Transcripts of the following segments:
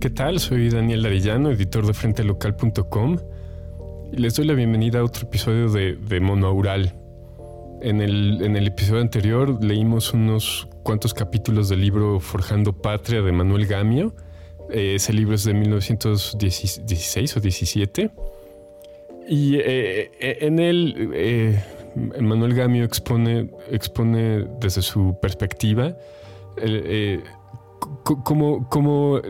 ¿Qué tal? Soy Daniel Arellano, editor de frentelocal.com y les doy la bienvenida a otro episodio de, de Monoaural. En el, en el episodio anterior leímos unos cuantos capítulos del libro Forjando Patria de Manuel Gamio. Eh, ese libro es de 1916 o 17. Y eh, eh, en él Manuel Gamio expone, expone desde su perspectiva cómo,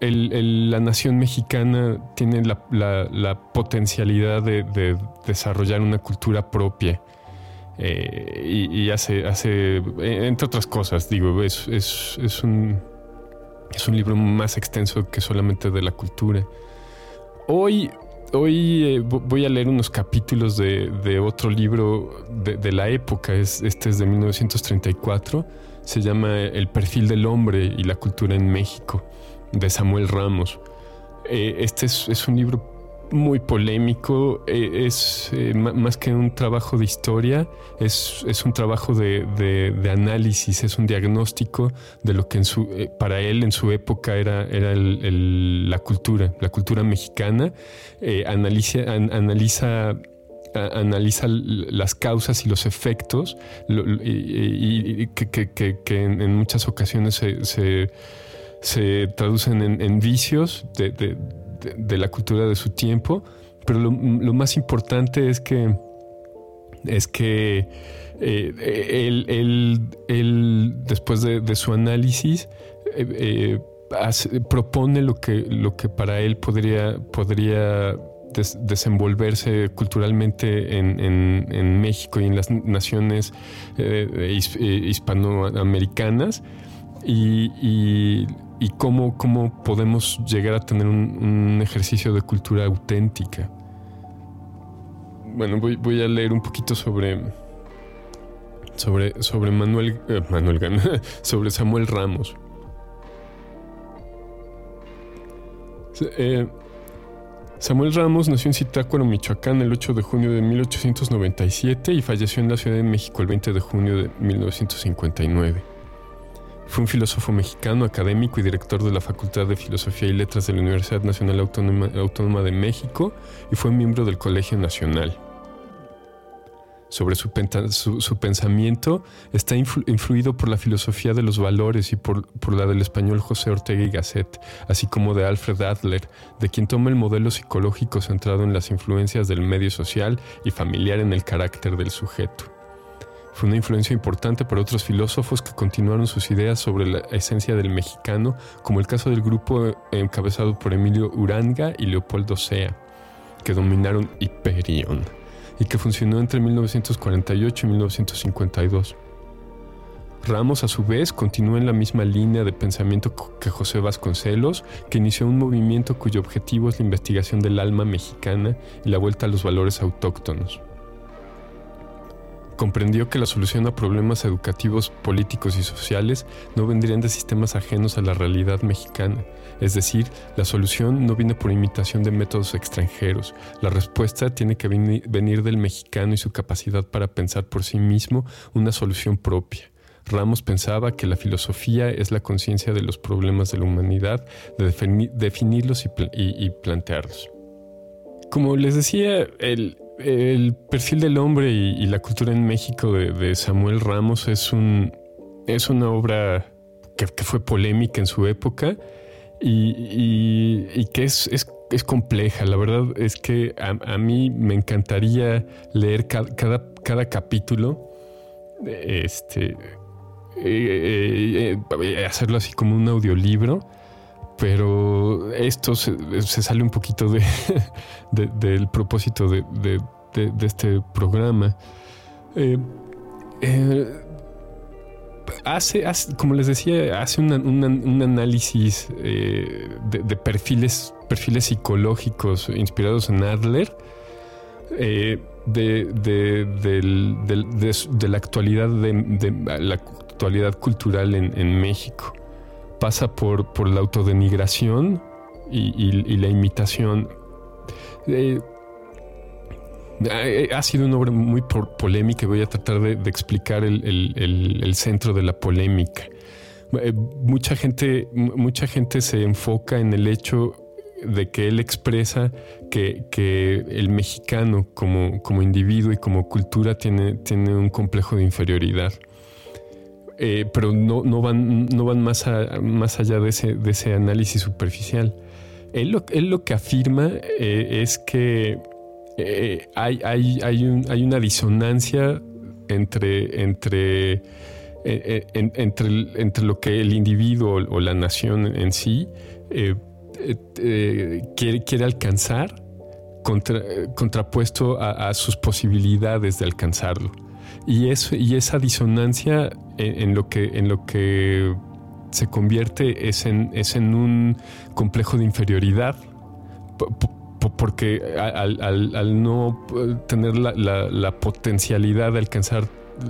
la nación mexicana tiene la, potencialidad de, desarrollar una cultura propia. Eh, y, hace, entre otras cosas, digo, es, un, es un libro más extenso que solamente de la cultura. Hoy, hoy eh, voy a leer unos capítulos de, otro libro de, la época, este es de 1934 se llama El perfil del hombre y la cultura en México, de Samuel Ramos. Eh, este es, un libro muy polémico, eh, es eh, más que un trabajo de historia, es, un trabajo de, análisis, es un diagnóstico de lo que en su, para él en su época era, era la cultura, la cultura mexicana. analiza analiza las causas y los efectos y, que, en, muchas ocasiones se, traducen en, vicios de, la cultura de su tiempo, pero lo, más importante es que es que eh, él, después de, su análisis eh, eh, propone lo que, lo que para él podría, podría desenvolverse culturalmente en, México y en las naciones eh, eh, hispanoamericanas y, cómo, cómo, podemos llegar a tener un, ejercicio de cultura auténtica. Bueno, voy, a leer un poquito sobre, sobre, sobre Manuel, eh, Manuel sobre Samuel Ramos. Samuel Ramos nació en Zitácuaro, Michoacán, el 8 de junio de 1897 y falleció en la Ciudad de México el 20 de junio de 1959. Fue un filósofo mexicano, académico y director de la Facultad de Filosofía y Letras de la Universidad Nacional Autónoma, de México y fue miembro del Colegio Nacional sobre su, pensamiento está influido por la filosofía de los valores y por, la del español José Ortega y Gasset, así como de Alfred Adler, de quien toma el modelo psicológico centrado en las influencias del medio social y familiar en el carácter del sujeto. Fue una influencia importante para otros filósofos que continuaron sus ideas sobre la esencia del mexicano, como el caso del grupo encabezado por Emilio Uranga y Leopoldo Sea, que dominaron Hiperion y que funcionó entre 1948 y 1952. Ramos, a su vez, continuó en la misma línea de pensamiento que José Vasconcelos, que inició un movimiento cuyo objetivo es la investigación del alma mexicana y la vuelta a los valores autóctonos comprendió que la solución a problemas educativos, políticos y sociales no vendrían de sistemas ajenos a la realidad mexicana. Es decir, la solución no viene por imitación de métodos extranjeros. La respuesta tiene que venir del mexicano y su capacidad para pensar por sí mismo una solución propia. Ramos pensaba que la filosofía es la conciencia de los problemas de la humanidad, de definirlos y plantearlos. Como les decía, el, perfil del hombre y, la cultura en México de, Samuel Ramos es, un, es una obra que, fue polémica en su época y, que es, es, compleja. La verdad es que a, mí me encantaría leer cada, cada, capítulo, este, eh, eh, eh, hacerlo así como un audiolibro pero esto se, sale un poquito de, del propósito de, este programa. Eh, hace, como les decía, hace un análisis eh, de, perfiles, perfiles psicológicos inspirados en Adler. de, la actualidad de, la actualidad cultural en México pasa por, por la autodenigración y, la imitación. Eh, eh, ha sido una obra muy polémica y voy a tratar de, explicar el, centro de la polémica. eh, mucha gente, mucha gente se enfoca en el hecho de que él expresa que, el mexicano como, individuo y como cultura tiene, un complejo de inferioridad. Eh, pero no, van, más, allá de ese, análisis superficial. Él lo, que afirma eh, es que hay, hay, hay, un, hay, una disonancia entre, entre eh, eh, entre, entre, lo que el individuo o la nación en sí eh, quiere, quiere, alcanzar contrapuesto a, sus posibilidades de alcanzarlo. Y, eso, y esa disonancia en, lo que, en lo que se convierte es en, es en un complejo de inferioridad porque al, no tener la, potencialidad de alcanzar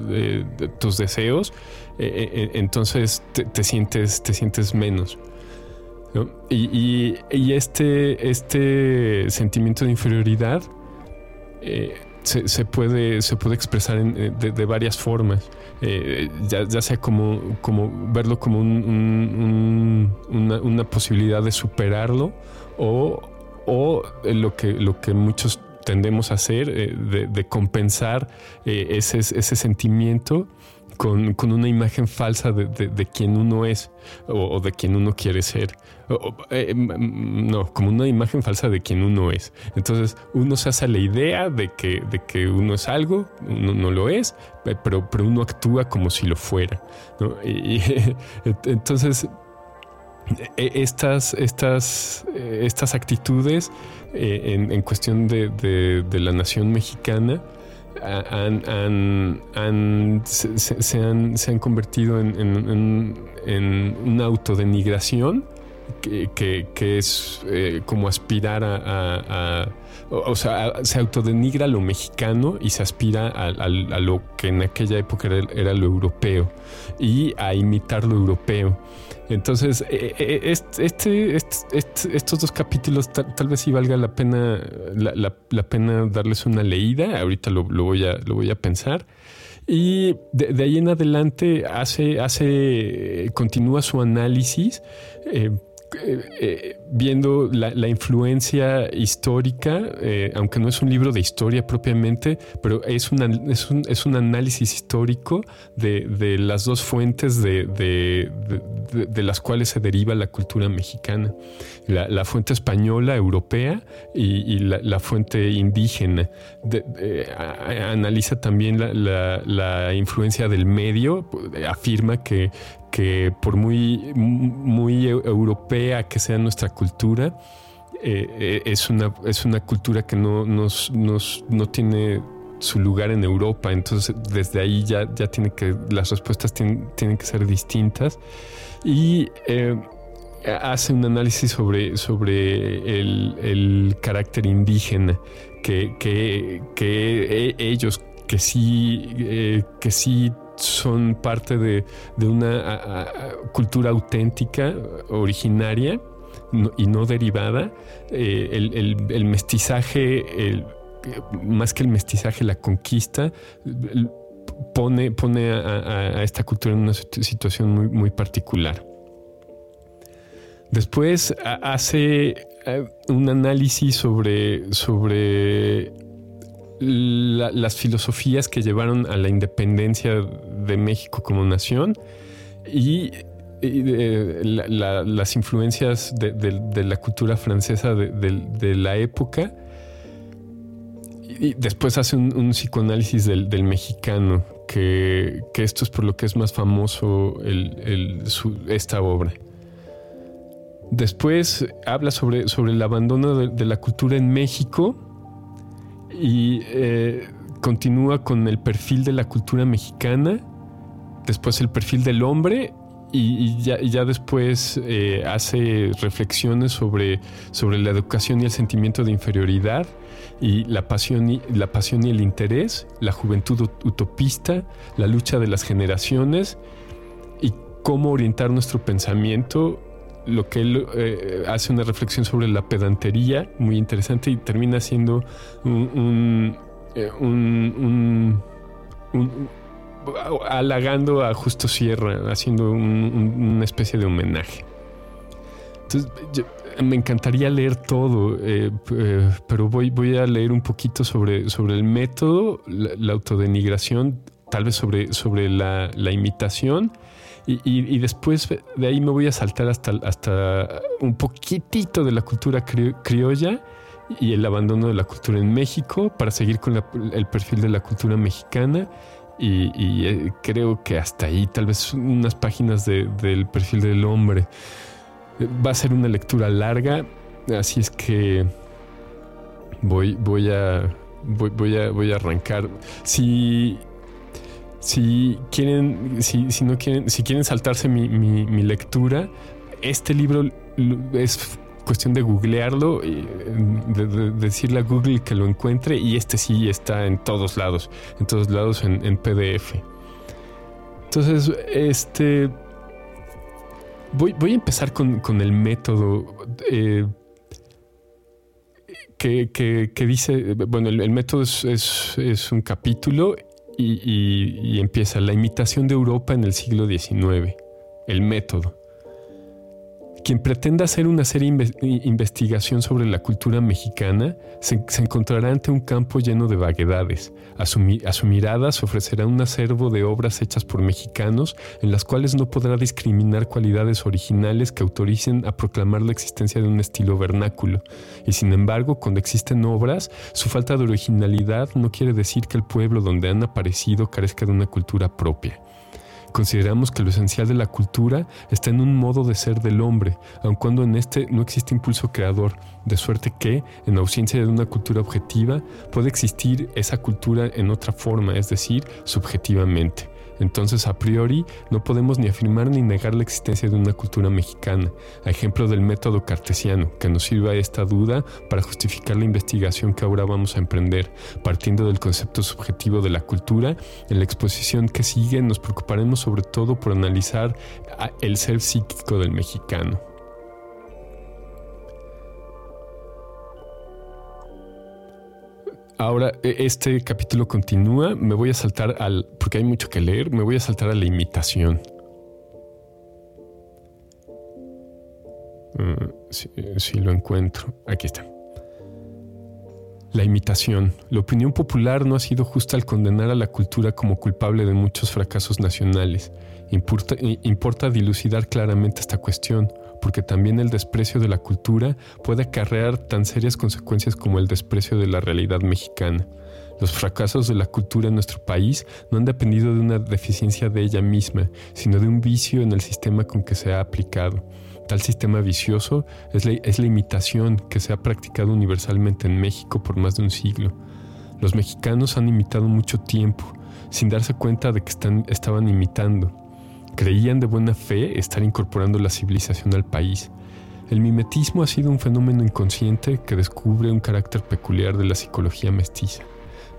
de, tus deseos, eh, eh, eh, entonces te, sientes, te sientes menos. Y, este, este sentimiento de inferioridad se, puede, se puede expresar de, varias formas. ya, sea como, como verlo como una, posibilidad de superarlo o, o lo, que, lo que muchos tendemos a hacer, eh, de, compensar eh, ese, ese, sentimiento con, una imagen falsa de, quien uno es o, de quien uno quiere ser. Eh, no, como una imagen falsa de quien uno es. Entonces uno se hace la idea de que, de que uno es algo, uno no lo es, pero, pero uno actúa como si lo fuera. Y, entonces estas, estas, estas actitudes eh, en, cuestión de, la nación mexicana se, han, convertido en, una autodenigración que, que, es eh, como aspirar a, o sea, se autodenigra lo mexicano y se aspira a, lo que en aquella época era, lo europeo y a imitar lo europeo. Entonces, eh, eh, este, este, estos dos capítulos tal, vez sí valga la pena, la, pena darles una leída. Ahorita lo, voy, a, lo voy a pensar. Y de, ahí en adelante hace, hace, continúa su análisis. Eh, eh, eh, viendo la, influencia histórica, eh, aunque no es un libro de historia propiamente, pero es, es, un, es un análisis histórico de, las dos fuentes de, de, las cuales se deriva la cultura mexicana. La, fuente española, europea, y, la, fuente indígena. analiza también la, influencia del medio, afirma que que por muy, muy europea que sea nuestra cultura, eh, eh, es, una, es una cultura que no, nos, no tiene su lugar en Europa. Entonces, desde ahí ya, ya tiene que, las respuestas tienen, que ser distintas. Y eh, hace un análisis sobre, sobre el, carácter indígena que, que, ellos que sí, que sí son parte de, una cultura auténtica, originaria y no derivada. Eh, el, mestizaje, más que el mestizaje, la conquista, pone, pone a, esta cultura en una situación muy, muy particular. Después hace eh, un análisis sobre, sobre las filosofías que llevaron a la independencia de México como nación y, las influencias de, la cultura francesa de, la época. Y después hace un, psicoanálisis del, mexicano, que, esto es por lo que es más famoso esta obra. Después habla sobre, sobre el abandono de la cultura en México y eh, continúa con el perfil de la cultura mexicana, después el perfil del hombre y, ya, después eh, hace reflexiones sobre, sobre la educación y el sentimiento de inferioridad y la pasión y, la pasión y el interés, la juventud utopista, la lucha de las generaciones y cómo orientar nuestro pensamiento lo que él eh, hace una reflexión sobre la pedantería muy interesante y termina siendo un, un, eh, halagando a Justo Sierra, haciendo una especie de homenaje. Entonces, me encantaría leer todo, eh, eh, pero voy, voy a leer un poquito sobre, sobre el método, la, autodenigración, tal vez sobre, sobre la, imitación. Y, después de ahí me voy a saltar hasta, hasta un poquitito de la cultura criolla y el abandono de la cultura en México para seguir con el perfil de la cultura mexicana. Y, eh, creo que hasta ahí, tal vez unas páginas del perfil del hombre. Va a ser una lectura larga, así es que voy, voy a. Voy, a, voy a arrancar. Si si quieren, si, si, no quieren, si quieren saltarse mi, mi, lectura, este libro es cuestión de googlearlo, y de, decirle a Google que lo encuentre y este sí está en todos lados, en todos lados en, PDF. Entonces, este Voy, a empezar con, el método eh, que, dice, bueno, el, método es, un capítulo y, empieza la imitación de Europa en el siglo XIX, el método. Quien pretenda hacer una serie de investigación sobre la cultura mexicana se, encontrará ante un campo lleno de vaguedades. A su, a su, mirada se ofrecerá un acervo de obras hechas por mexicanos en las cuales no podrá discriminar cualidades originales que autoricen a proclamar la existencia de un estilo vernáculo. Y sin embargo, cuando existen obras, su falta de originalidad no quiere decir que el pueblo donde han aparecido carezca de una cultura propia. Consideramos que lo esencial de la cultura está en un modo de ser del hombre, aun cuando en este no existe impulso creador, de suerte que, en ausencia de una cultura objetiva, puede existir esa cultura en otra forma, es decir, subjetivamente. Entonces, a priori, no podemos ni afirmar ni negar la existencia de una cultura mexicana, a ejemplo del método cartesiano, que nos sirva esta duda para justificar la investigación que ahora vamos a emprender. Partiendo del concepto subjetivo de la cultura, en la exposición que sigue nos preocuparemos sobre todo por analizar el ser psíquico del mexicano. Ahora, e, este capítulo continúa. Me voy a saltar al. porque hay mucho que leer. Me voy a saltar a la imitación. Mm, si, lo encuentro. Aquí está. La imitación. La opinión popular no ha sido justa al condenar a la cultura como culpable de muchos fracasos nacionales. importa dilucidar claramente esta cuestión porque también el desprecio de la cultura puede acarrear tan serias consecuencias como el desprecio de la realidad mexicana. Los fracasos de la cultura en nuestro país no han dependido de una deficiencia de ella misma, sino de un vicio en el sistema con que se ha aplicado. Tal sistema vicioso es la, imitación que se ha practicado universalmente en México por más de un siglo. Los mexicanos han imitado mucho tiempo, sin darse cuenta de que estaban imitando. Creían de buena fe estar incorporando la civilización al país. El mimetismo ha sido un fenómeno inconsciente que descubre un carácter peculiar de la psicología mestiza.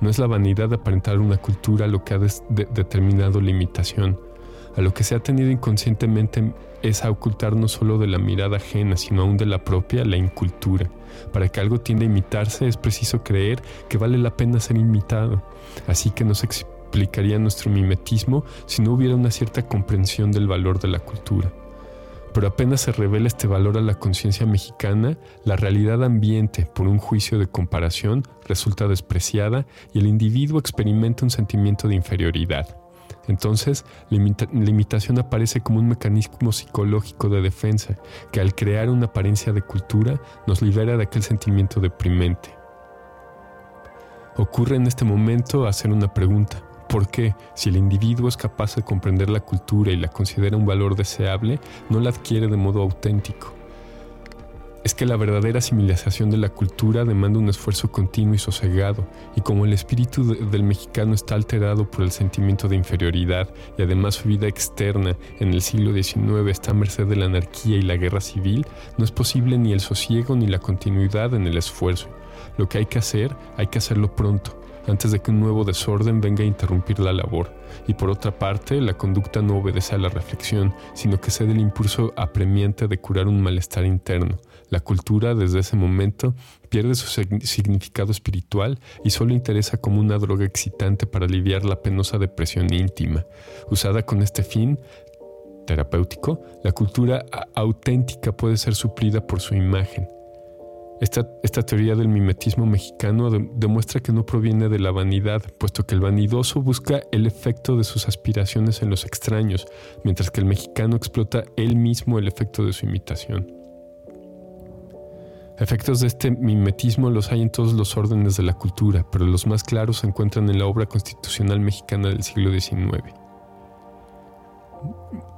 No es la vanidad de aparentar una cultura lo que ha determinado la imitación. A lo que se ha tenido inconscientemente es a ocultar no solo de la mirada ajena, sino aún de la propia, la incultura. Para que algo tienda a imitarse es preciso creer que vale la pena ser imitado. Así que nos, explicaría nuestro mimetismo si no hubiera una cierta comprensión del valor de la cultura. Pero apenas se revela este valor a la conciencia mexicana, la realidad ambiente, por un juicio de comparación, resulta despreciada y el individuo experimenta un sentimiento de inferioridad. Entonces, la, imitación aparece como un mecanismo psicológico de defensa que al crear una apariencia de cultura nos libera de aquel sentimiento deprimente. Ocurre en este momento hacer una pregunta. ¿Por qué? Si el individuo es capaz de comprender la cultura y la considera un valor deseable, no la adquiere de modo auténtico. Es que la verdadera asimilación de la cultura demanda un esfuerzo continuo y sosegado, y como el espíritu del mexicano está alterado por el sentimiento de inferioridad y además su vida externa en el siglo XIX está a merced de la anarquía y la guerra civil, no es posible ni el sosiego ni la continuidad en el esfuerzo. Lo que hay que hacer, hay que hacerlo pronto, antes de que un nuevo desorden venga a interrumpir la labor. Y por otra parte, la conducta no obedece a la reflexión, sino que cede el impulso apremiante de curar un malestar interno. La cultura, desde ese momento, pierde su significado espiritual y solo interesa como una droga excitante para aliviar la penosa depresión íntima. Usada con este fin, terapéutico, la cultura auténtica puede ser suplida por su imagen. Esta, teoría del mimetismo mexicano demuestra que no proviene de la vanidad, puesto que el vanidoso busca el efecto de sus aspiraciones en los extraños, mientras que el mexicano explota él mismo el efecto de su imitación. Efectos de este mimetismo los hay en todos los órdenes de la cultura, pero los más claros se encuentran en la obra constitucional mexicana del siglo XIX.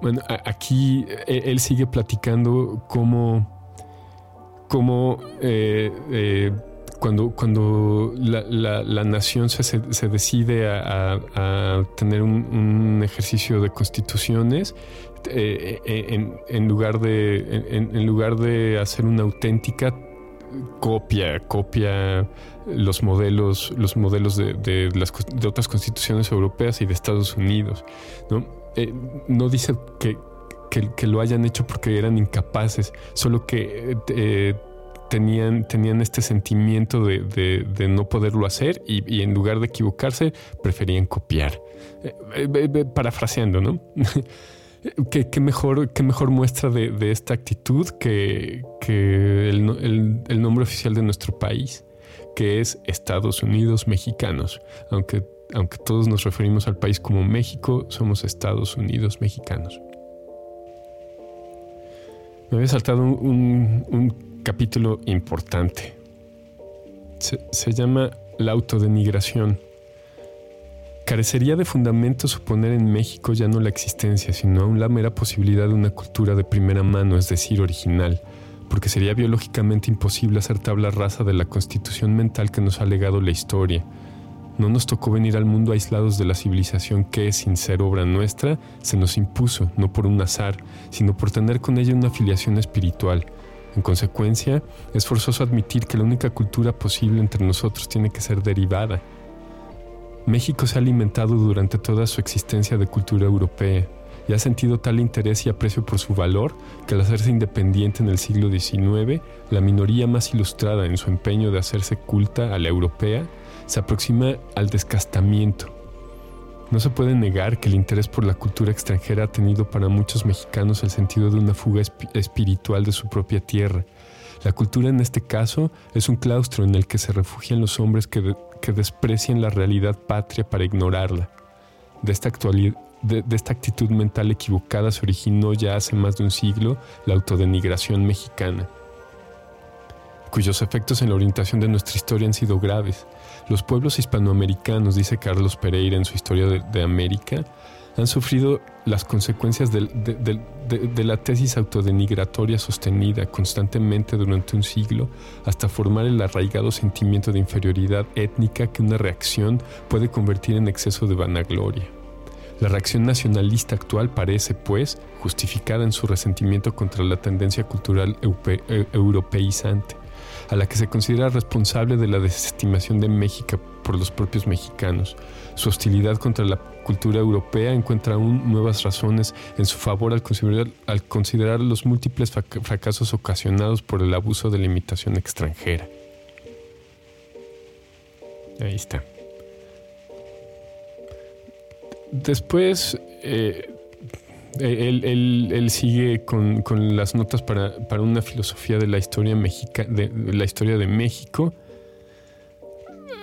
Bueno, aquí e, él sigue platicando cómo, cómo eh, eh, cuando, cuando la, nación se, decide a, tener un, ejercicio de constituciones, eh, en, lugar de, en, lugar de hacer una auténtica copia, copia los modelos, los modelos de, de, las, de otras constituciones europeas y de Estados Unidos. ¿no? Eh, no dice que, que, lo hayan hecho porque eran incapaces, solo que eh, tenían, tenían este sentimiento de, no poderlo hacer y, en lugar de equivocarse preferían copiar. Eh, parafraseando, ¿no? ¿Qué, mejor, qué mejor muestra de, esta actitud que, que el, el nombre oficial de nuestro país, que es Estados Unidos Mexicanos, aunque aunque todos nos referimos al país como México, somos Estados Unidos mexicanos. Me había saltado un, capítulo importante. Se, llama la autodenigración. Carecería de fundamento suponer en México ya no la existencia, sino aún la mera posibilidad de una cultura de primera mano, es decir, original, porque sería biológicamente imposible hacer tabla rasa de la constitución mental que nos ha legado la historia no nos tocó venir al mundo aislados de la civilización que, sin ser obra nuestra, se nos impuso, no por un azar, sino por tener con ella una afiliación espiritual. En consecuencia, es forzoso admitir que la única cultura posible entre nosotros tiene que ser derivada. México se ha alimentado durante toda su existencia de cultura europea y ha sentido tal interés y aprecio por su valor que al hacerse independiente en el siglo XIX, la minoría más ilustrada en su empeño de hacerse culta a la europea se aproxima al descastamiento. No se puede negar que el interés por la cultura extranjera ha tenido para muchos mexicanos el sentido de una fuga espiritual de su propia tierra. La cultura en este caso es un claustro en el que se refugian los hombres que, desprecian la realidad patria para ignorarla. De esta, de esta actitud mental equivocada se originó ya hace más de un siglo la autodenigración mexicana, cuyos efectos en la orientación de nuestra historia han sido graves. Los pueblos hispanoamericanos, dice Carlos Pereira en su Historia de, América, han sufrido las consecuencias de, la tesis autodenigratoria sostenida constantemente durante un siglo hasta formar el arraigado sentimiento de inferioridad étnica que una reacción puede convertir en exceso de vanagloria. La reacción nacionalista actual parece, pues, justificada en su resentimiento contra la tendencia cultural europeizante a la que se considera responsable de la desestimación de México por los propios mexicanos. Su hostilidad contra la cultura europea encuentra aún nuevas razones en su favor al considerar, al considerar los múltiples fracasos ocasionados por el abuso de la imitación extranjera. Ahí está. Después, eh, él, él, sigue con, con, las notas para, para, una filosofía de la historia, Mexica, de, la historia de México.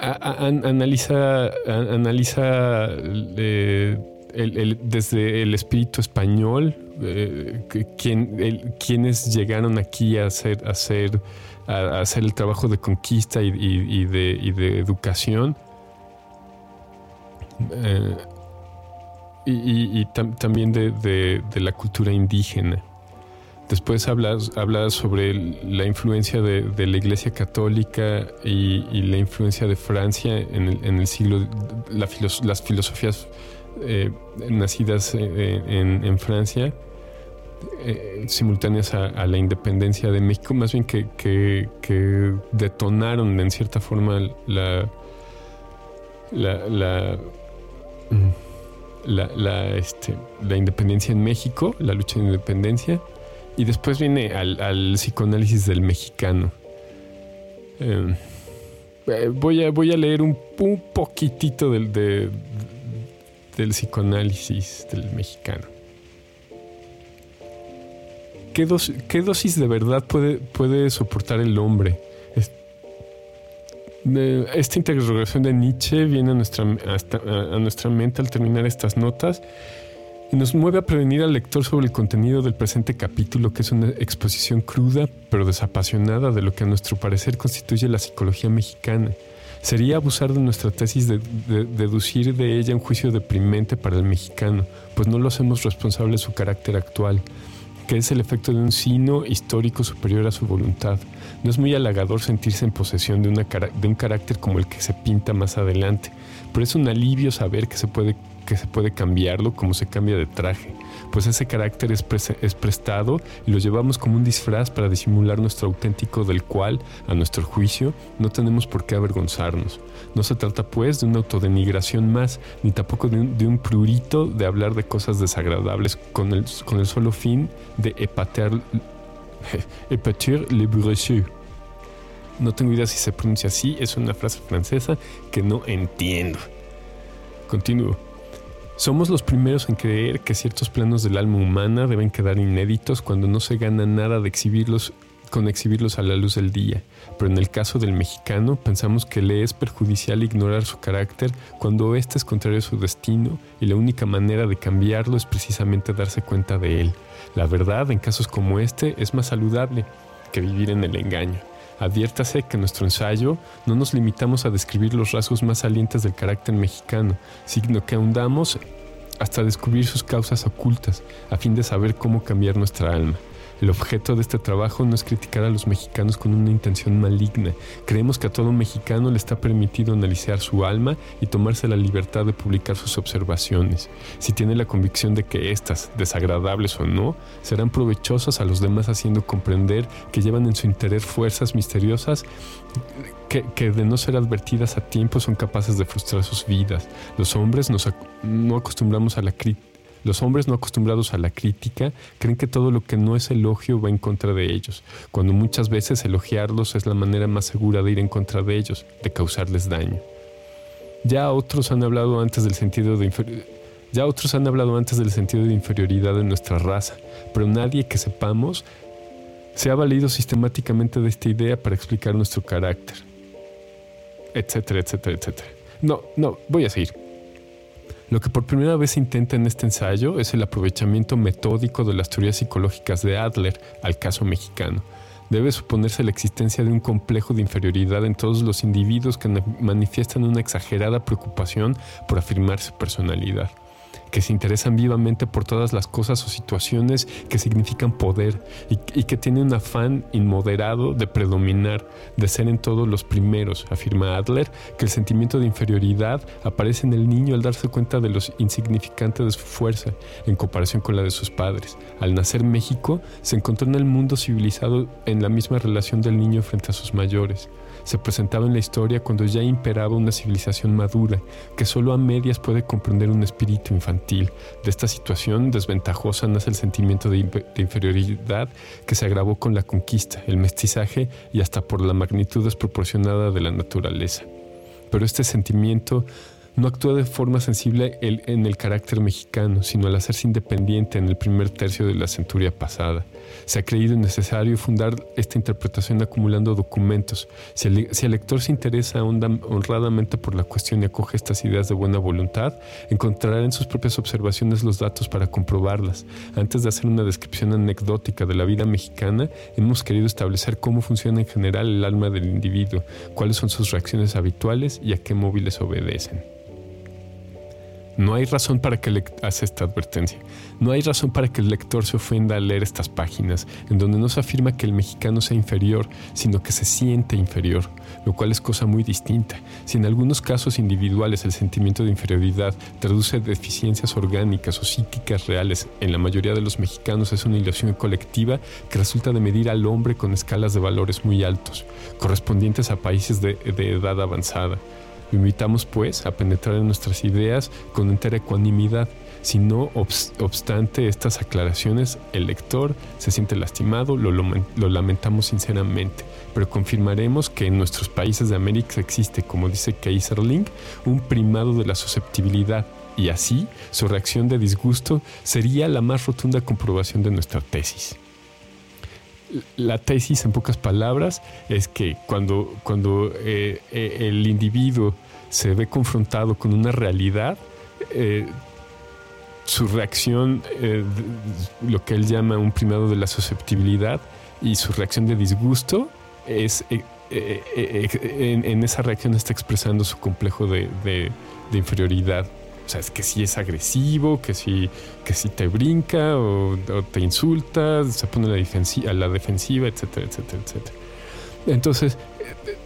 analiza analiza eh, desde el espíritu español, eh, quien, quienes llegaron aquí a hacer, hacer, a hacer el trabajo de conquista y, y, de, y de, educación. Eh, y, también de, la cultura indígena. Después habla, habla sobre la influencia de, la Iglesia Católica y, la influencia de Francia en el, siglo, las filosofías eh, nacidas eh, en, Francia, eh, simultáneas a, la independencia de México, más bien que, que detonaron en cierta forma la, la, la, mm, la, este, la independencia en México, la lucha de independencia, y después viene al, psicoanálisis del mexicano. Em, eh, voy, a, voy a leer un, un poquitito del, del psicoanálisis del mexicano. ¿Qué, dosis de verdad puede, puede soportar el hombre? Esta interrogación de Nietzsche viene a nuestra, a nuestra mente al terminar estas notas y nos mueve a prevenir al lector sobre el contenido del presente capítulo, que es una exposición cruda pero desapasionada de lo que a nuestro parecer constituye la psicología mexicana. Sería abusar de nuestra tesis de, deducir de ella un juicio deprimente para el mexicano, pues no lo hacemos responsable de su carácter actual que es el efecto de un sino histórico superior a su voluntad. No es muy halagador sentirse en posesión de, de un carácter como el que se pinta más adelante, pero es un alivio saber que se puede, que se puede cambiarlo como se cambia de traje, pues ese carácter es, es prestado y lo llevamos como un disfraz para disimular nuestro auténtico del cual, a nuestro juicio, no tenemos por qué avergonzarnos. No se trata pues de una autodenigración más, ni tampoco de un, prurito de hablar de cosas desagradables con el, con el solo fin de épater, le. No tengo idea si se pronuncia así, es una frase francesa que no entiendo. Continúo. Somos los primeros en creer que ciertos planos del alma humana deben quedar inéditos cuando no se gana nada de exhibirlos con exhibirlos a la luz del día, pero en el caso del mexicano pensamos que le es perjudicial ignorar su carácter cuando éste es contrario a su destino y la única manera de cambiarlo es precisamente darse cuenta de él. La verdad, en casos como este, es más saludable que vivir en el engaño. Adviértase que en nuestro ensayo no nos limitamos a describir los rasgos más salientes del carácter mexicano, sino que ahondamos hasta descubrir sus causas ocultas, a fin de saber cómo cambiar nuestra alma. El objeto de este trabajo no es criticar a los mexicanos con una intención maligna. Creemos que a todo mexicano le está permitido analizar su alma y tomarse la libertad de publicar sus observaciones. Si tiene la convicción de que éstas, desagradables o no, serán provechosas a los demás haciendo comprender que llevan en su interior fuerzas misteriosas que, de no ser advertidas a tiempo son capaces de frustrar sus vidas. Los hombres nos no acostumbramos a la crítica los hombres no acostumbrados a la crítica creen que todo lo que no es elogio va en contra de ellos, cuando muchas veces elogiarlos es la manera más segura de ir en contra de ellos, de causarles daño. Ya otros han hablado antes del sentido de ya otros han hablado antes del sentido de inferioridad de nuestra raza, pero nadie que sepamos se ha valido sistemáticamente de esta idea para explicar nuestro carácter, etcétera, etcétera, etcétera. No, no, voy a seguir. Lo que por primera vez se intenta en este ensayo es el aprovechamiento metódico de las teorías psicológicas de Adler al caso mexicano. Debe suponerse la existencia de un complejo de inferioridad en todos los individuos que manifiestan una exagerada preocupación por afirmar su personalidad que se interesan vivamente por todas las cosas o situaciones que significan poder y, que tienen un afán inmoderado de predominar, de ser en todos los primeros. Afirma Adler que el sentimiento de inferioridad aparece en el niño al darse cuenta de los insignificantes de su fuerza en comparación con la de sus padres. Al nacer México, se encontró en el mundo civilizado en la misma relación del niño frente a sus mayores se presentaba en la historia cuando ya imperaba una civilización madura, que solo a medias puede comprender un espíritu infantil. De esta situación desventajosa nace el sentimiento de, inferioridad que se agravó con la conquista, el mestizaje y hasta por la magnitud desproporcionada de la naturaleza. Pero este sentimiento no actúa de forma sensible en el carácter mexicano, sino al hacerse independiente en el primer tercio de la centuria pasada. Se ha creído necesario fundar esta interpretación acumulando documentos. Si el, lector se interesa honradamente por la cuestión y acoge estas ideas de buena voluntad, encontrará en sus propias observaciones los datos para comprobarlas. Antes de hacer una descripción anecdótica de la vida mexicana, hemos querido establecer cómo funciona en general el alma del individuo, cuáles son sus reacciones habituales y a qué móviles obedecen. No hay razón para que le hace esta advertencia. No hay razón para que el lector se ofenda al leer estas páginas, en donde no se afirma que el mexicano sea inferior, sino que se siente inferior, lo cual es cosa muy distinta. Si en algunos casos individuales el sentimiento de inferioridad traduce deficiencias orgánicas o psíquicas reales, en la mayoría de los mexicanos es una ilusión colectiva que resulta de medir al hombre con escalas de valores muy altos, correspondientes a países de edad avanzada. Lo invitamos pues a penetrar en nuestras ideas con entera ecuanimidad. Si no obstante estas aclaraciones, el lector se siente lastimado, lo, lo, lamentamos sinceramente, pero confirmaremos que en nuestros países de América existe, como dice Kaiserling, un primado de la susceptibilidad y así su reacción de disgusto sería la más rotunda comprobación de nuestra tesis. La tesis, en pocas palabras, es que cuando, cuando eh, eh, el individuo se ve confrontado con una realidad, eh, su reacción, lo que él llama un primado de la susceptibilidad, y su reacción de disgusto es en, esa reacción está expresando su complejo de inferioridad o sea, es que si es agresivo, que si, que si te brinca o, te insulta, se pone a la, defensiva, etcétera, etcétera, etcétera. Entonces, eh,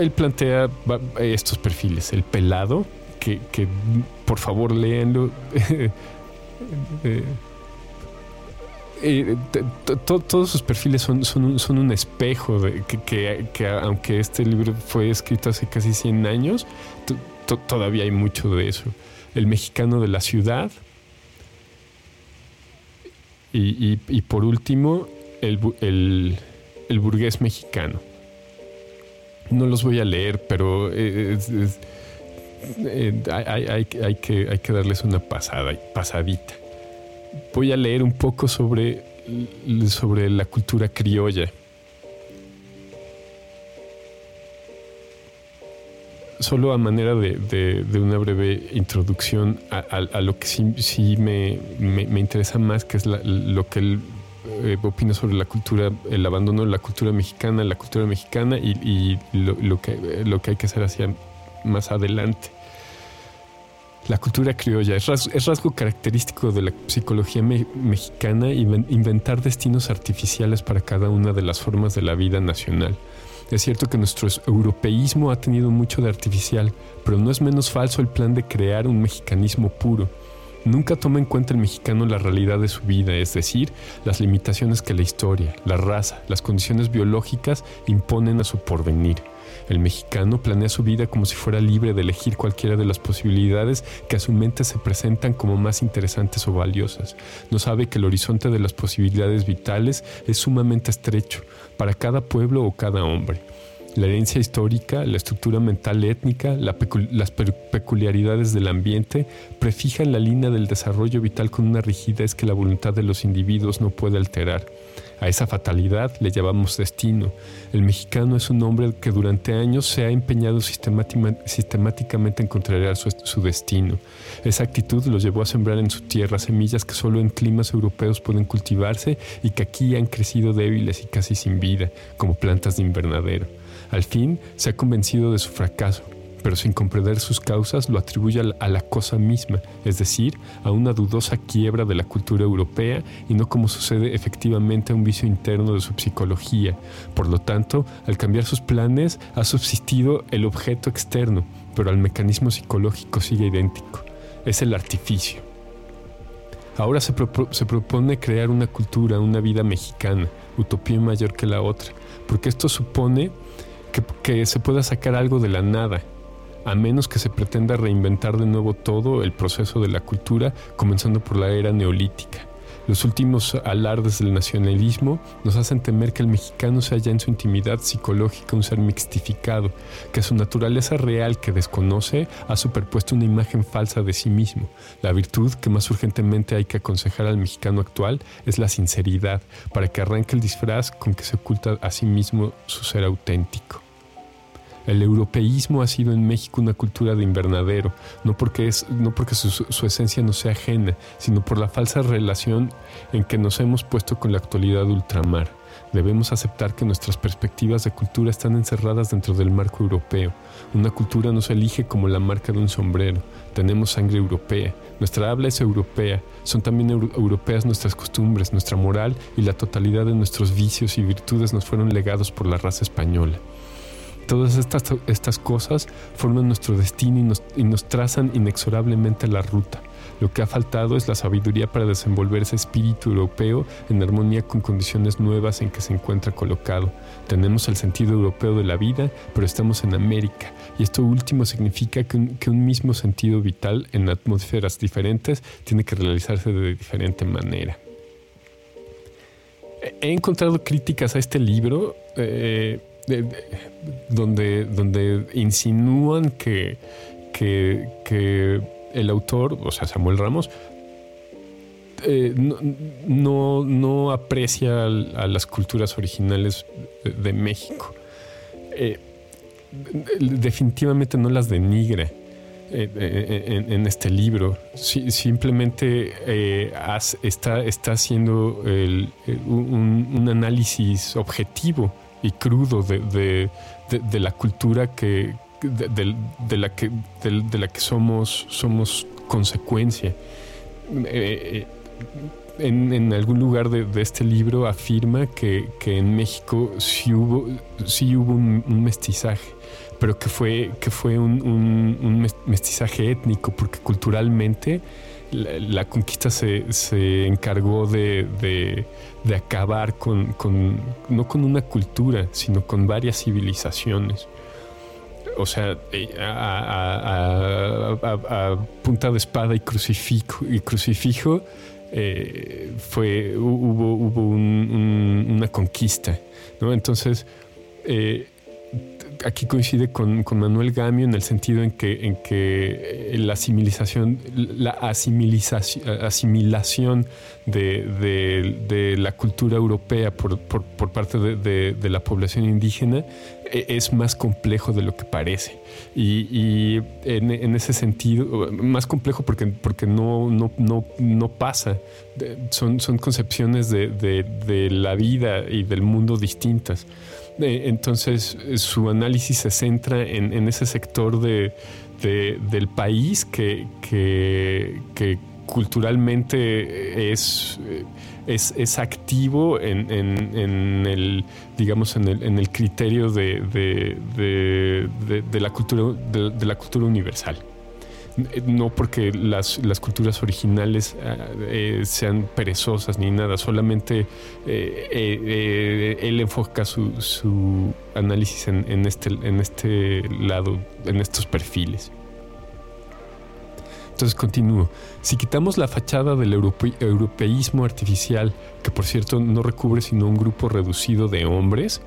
él plantea estos perfiles. El pelado, que, por favor léanlo. Eh, eh, todos sus perfiles son, un, espejo de que, que, aunque este libro fue escrito hace casi 100 años, todavía hay mucho de eso el mexicano de la ciudad y, por último el, burgués mexicano. No los voy a leer, pero eh, hay, que, hay que darles una pasada, pasadita. Voy a leer un poco sobre, sobre la cultura criolla solo a manera de, una breve introducción a, lo que sí, me, interesa más, que es lo que él eh, opina sobre la cultura, el abandono de la cultura mexicana, la cultura mexicana y, lo, que, lo que hay que hacer hacia más adelante. La cultura criolla es rasgo, característico de la psicología mexicana inventar destinos artificiales para cada una de las formas de la vida nacional es cierto que nuestro europeísmo ha tenido mucho de artificial, pero no es menos falso el plan de crear un mexicanismo puro. Nunca toma en cuenta el mexicano la realidad de su vida, es decir, las limitaciones que la historia, la raza, las condiciones biológicas imponen a su porvenir. El mexicano planea su vida como si fuera libre de elegir cualquiera de las posibilidades que a su mente se presentan como más interesantes o valiosas. No sabe que el horizonte de las posibilidades vitales es sumamente estrecho para cada pueblo o cada hombre. La herencia histórica, la estructura mental étnica, las peculiaridades del ambiente prefijan la línea del desarrollo vital con una rigidez que la voluntad de los individuos no puede alterar. A esa fatalidad le llamamos destino. El mexicano es un hombre que durante años se ha empeñado sistemáticamente en contrariar su, su destino. Esa actitud los llevó a sembrar en su tierra semillas que solo en climas europeos pueden cultivarse y que aquí han crecido débiles y casi sin vida, como plantas de invernadero. Al fin se ha convencido de su fracaso, pero sin comprender sus causas lo atribuye a la cosa misma, es decir, a una dudosa quiebra de la cultura europea y no como sucede efectivamente a un vicio interno de su psicología. Por lo tanto, al cambiar sus planes ha subsistido el objeto externo, pero al mecanismo psicológico sigue idéntico. Es el artificio. Ahora se, propone crear una cultura, una vida mexicana, utopía mayor que la otra, porque esto supone que, se pueda sacar algo de la nada, a menos que se pretenda reinventar de nuevo todo el proceso de la cultura, comenzando por la era neolítica. Los últimos alardes del nacionalismo nos hacen temer que el mexicano sea ya en su intimidad psicológica un ser mixtificado, que su naturaleza real que desconoce ha superpuesto una imagen falsa de sí mismo. La virtud que más urgentemente hay que aconsejar al mexicano actual es la sinceridad, para que arranque el disfraz con que se oculta a sí mismo su ser auténtico. El europeísmo ha sido en México una cultura de invernadero, no porque, es, no porque su, esencia no sea ajena, sino por la falsa relación en que nos hemos puesto con la actualidad ultramar. Debemos aceptar que nuestras perspectivas de cultura están encerradas dentro del marco europeo. Una cultura no se elige como la marca de un sombrero. Tenemos sangre europea. Nuestra habla es europea. Son también europeas nuestras costumbres, nuestra moral y la totalidad de nuestros vicios y virtudes nos fueron legados por la raza española. Todas estas, estas cosas forman nuestro destino y nos, y nos trazan inexorablemente la ruta. Lo que ha faltado es la sabiduría para desenvolver ese espíritu europeo en armonía con condiciones nuevas en que se encuentra colocado. Tenemos el sentido europeo de la vida, pero estamos en América, y esto último significa que un, mismo sentido vital en atmósferas diferentes tiene que realizarse de diferente manera. He encontrado críticas a este libro eh, donde, donde insinúan que, que el autor, o sea, Samuel Ramos, eh, no, aprecia a las culturas originales de, México. Eh, definitivamente no las denigra eh, en, este libro. simplemente está, está, haciendo un, análisis objetivo y crudo de, de la cultura que, de, la, que, de, la que somos, somos consecuencia. Eh, eh, en, algún lugar de, este libro afirma que, en México sí hubo, hubo un, mestizaje, pero que fue, que fue un, mestizaje étnico, porque culturalmente la, conquista se, se encargó de, de acabar con, con, no con una cultura, sino con varias civilizaciones o sea, eh, a, punta de espada y crucifijo, y crucifijo eh, fue, hubo, hubo una conquista, ¿no? Entonces, eh, aquí coincide con, Manuel Gamio en el sentido en que, en que la asimilación, la asimilación de, la cultura europea por, parte de, la población indígena e, es más complejo de lo que parece. Y, en, ese sentido, más complejo porque, porque no, no, no, no pasa. Son, son concepciones de la vida y del mundo distintas. Eh, entonces, su análisis se centra en, ese sector de, del país que, que, culturalmente es, es, activo en, el digamos en el, en el criterio de, de, la cultura de, la cultura universal no porque las, culturas originales eh, sean perezosas ni nada, solamente eh, eh, él enfoca su, análisis en, este, en este lado, en estos perfiles. Entonces continúo. Si quitamos la fachada del europeísmo artificial, que por cierto no recubre sino un grupo reducido de hombres,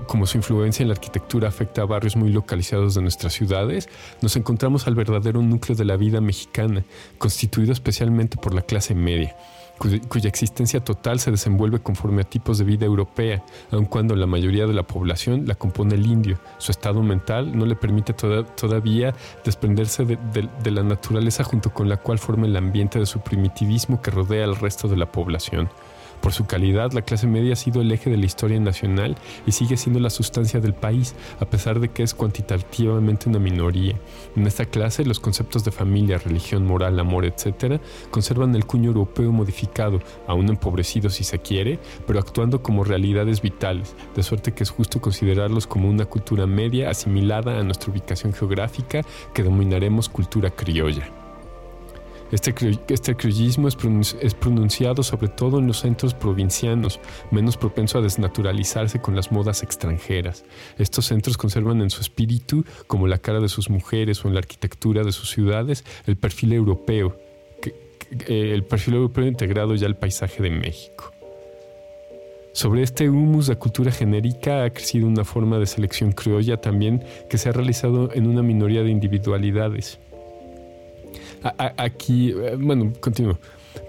como su influencia en la arquitectura afecta a barrios muy localizados de nuestras ciudades, nos encontramos al verdadero núcleo de la vida mexicana, constituido especialmente por la clase media, cuya, existencia total se desenvuelve conforme a tipos de vida europea, aun cuando la mayoría de la población la compone el indio. Su estado mental no le permite todavía desprenderse de la naturaleza junto con la cual forma el ambiente de su primitivismo que rodea al resto de la población. Por su calidad, la clase media ha sido el eje de la historia nacional y sigue siendo la sustancia del país, a pesar de que es cuantitativamente una minoría. En esta clase, los conceptos de familia, religión, moral, amor, etc., conservan el cuño europeo modificado, aún empobrecido si se quiere, pero actuando como realidades vitales, de suerte que es justo considerarlos como una cultura media asimilada a nuestra ubicación geográfica que denominaremos cultura criolla. Este, este criollismo es, pronunciado sobre todo en los centros provincianos, menos propenso a desnaturalizarse con las modas extranjeras. Estos centros conservan en su espíritu, como la cara de sus mujeres o en la arquitectura de sus ciudades, el perfil europeo, eh, el perfil europeo integrado ya al paisaje de México. Sobre este humus de cultura genérica ha crecido una forma de selección criolla también que se ha realizado en una minoría de individualidades aquí, eh, bueno, continúo.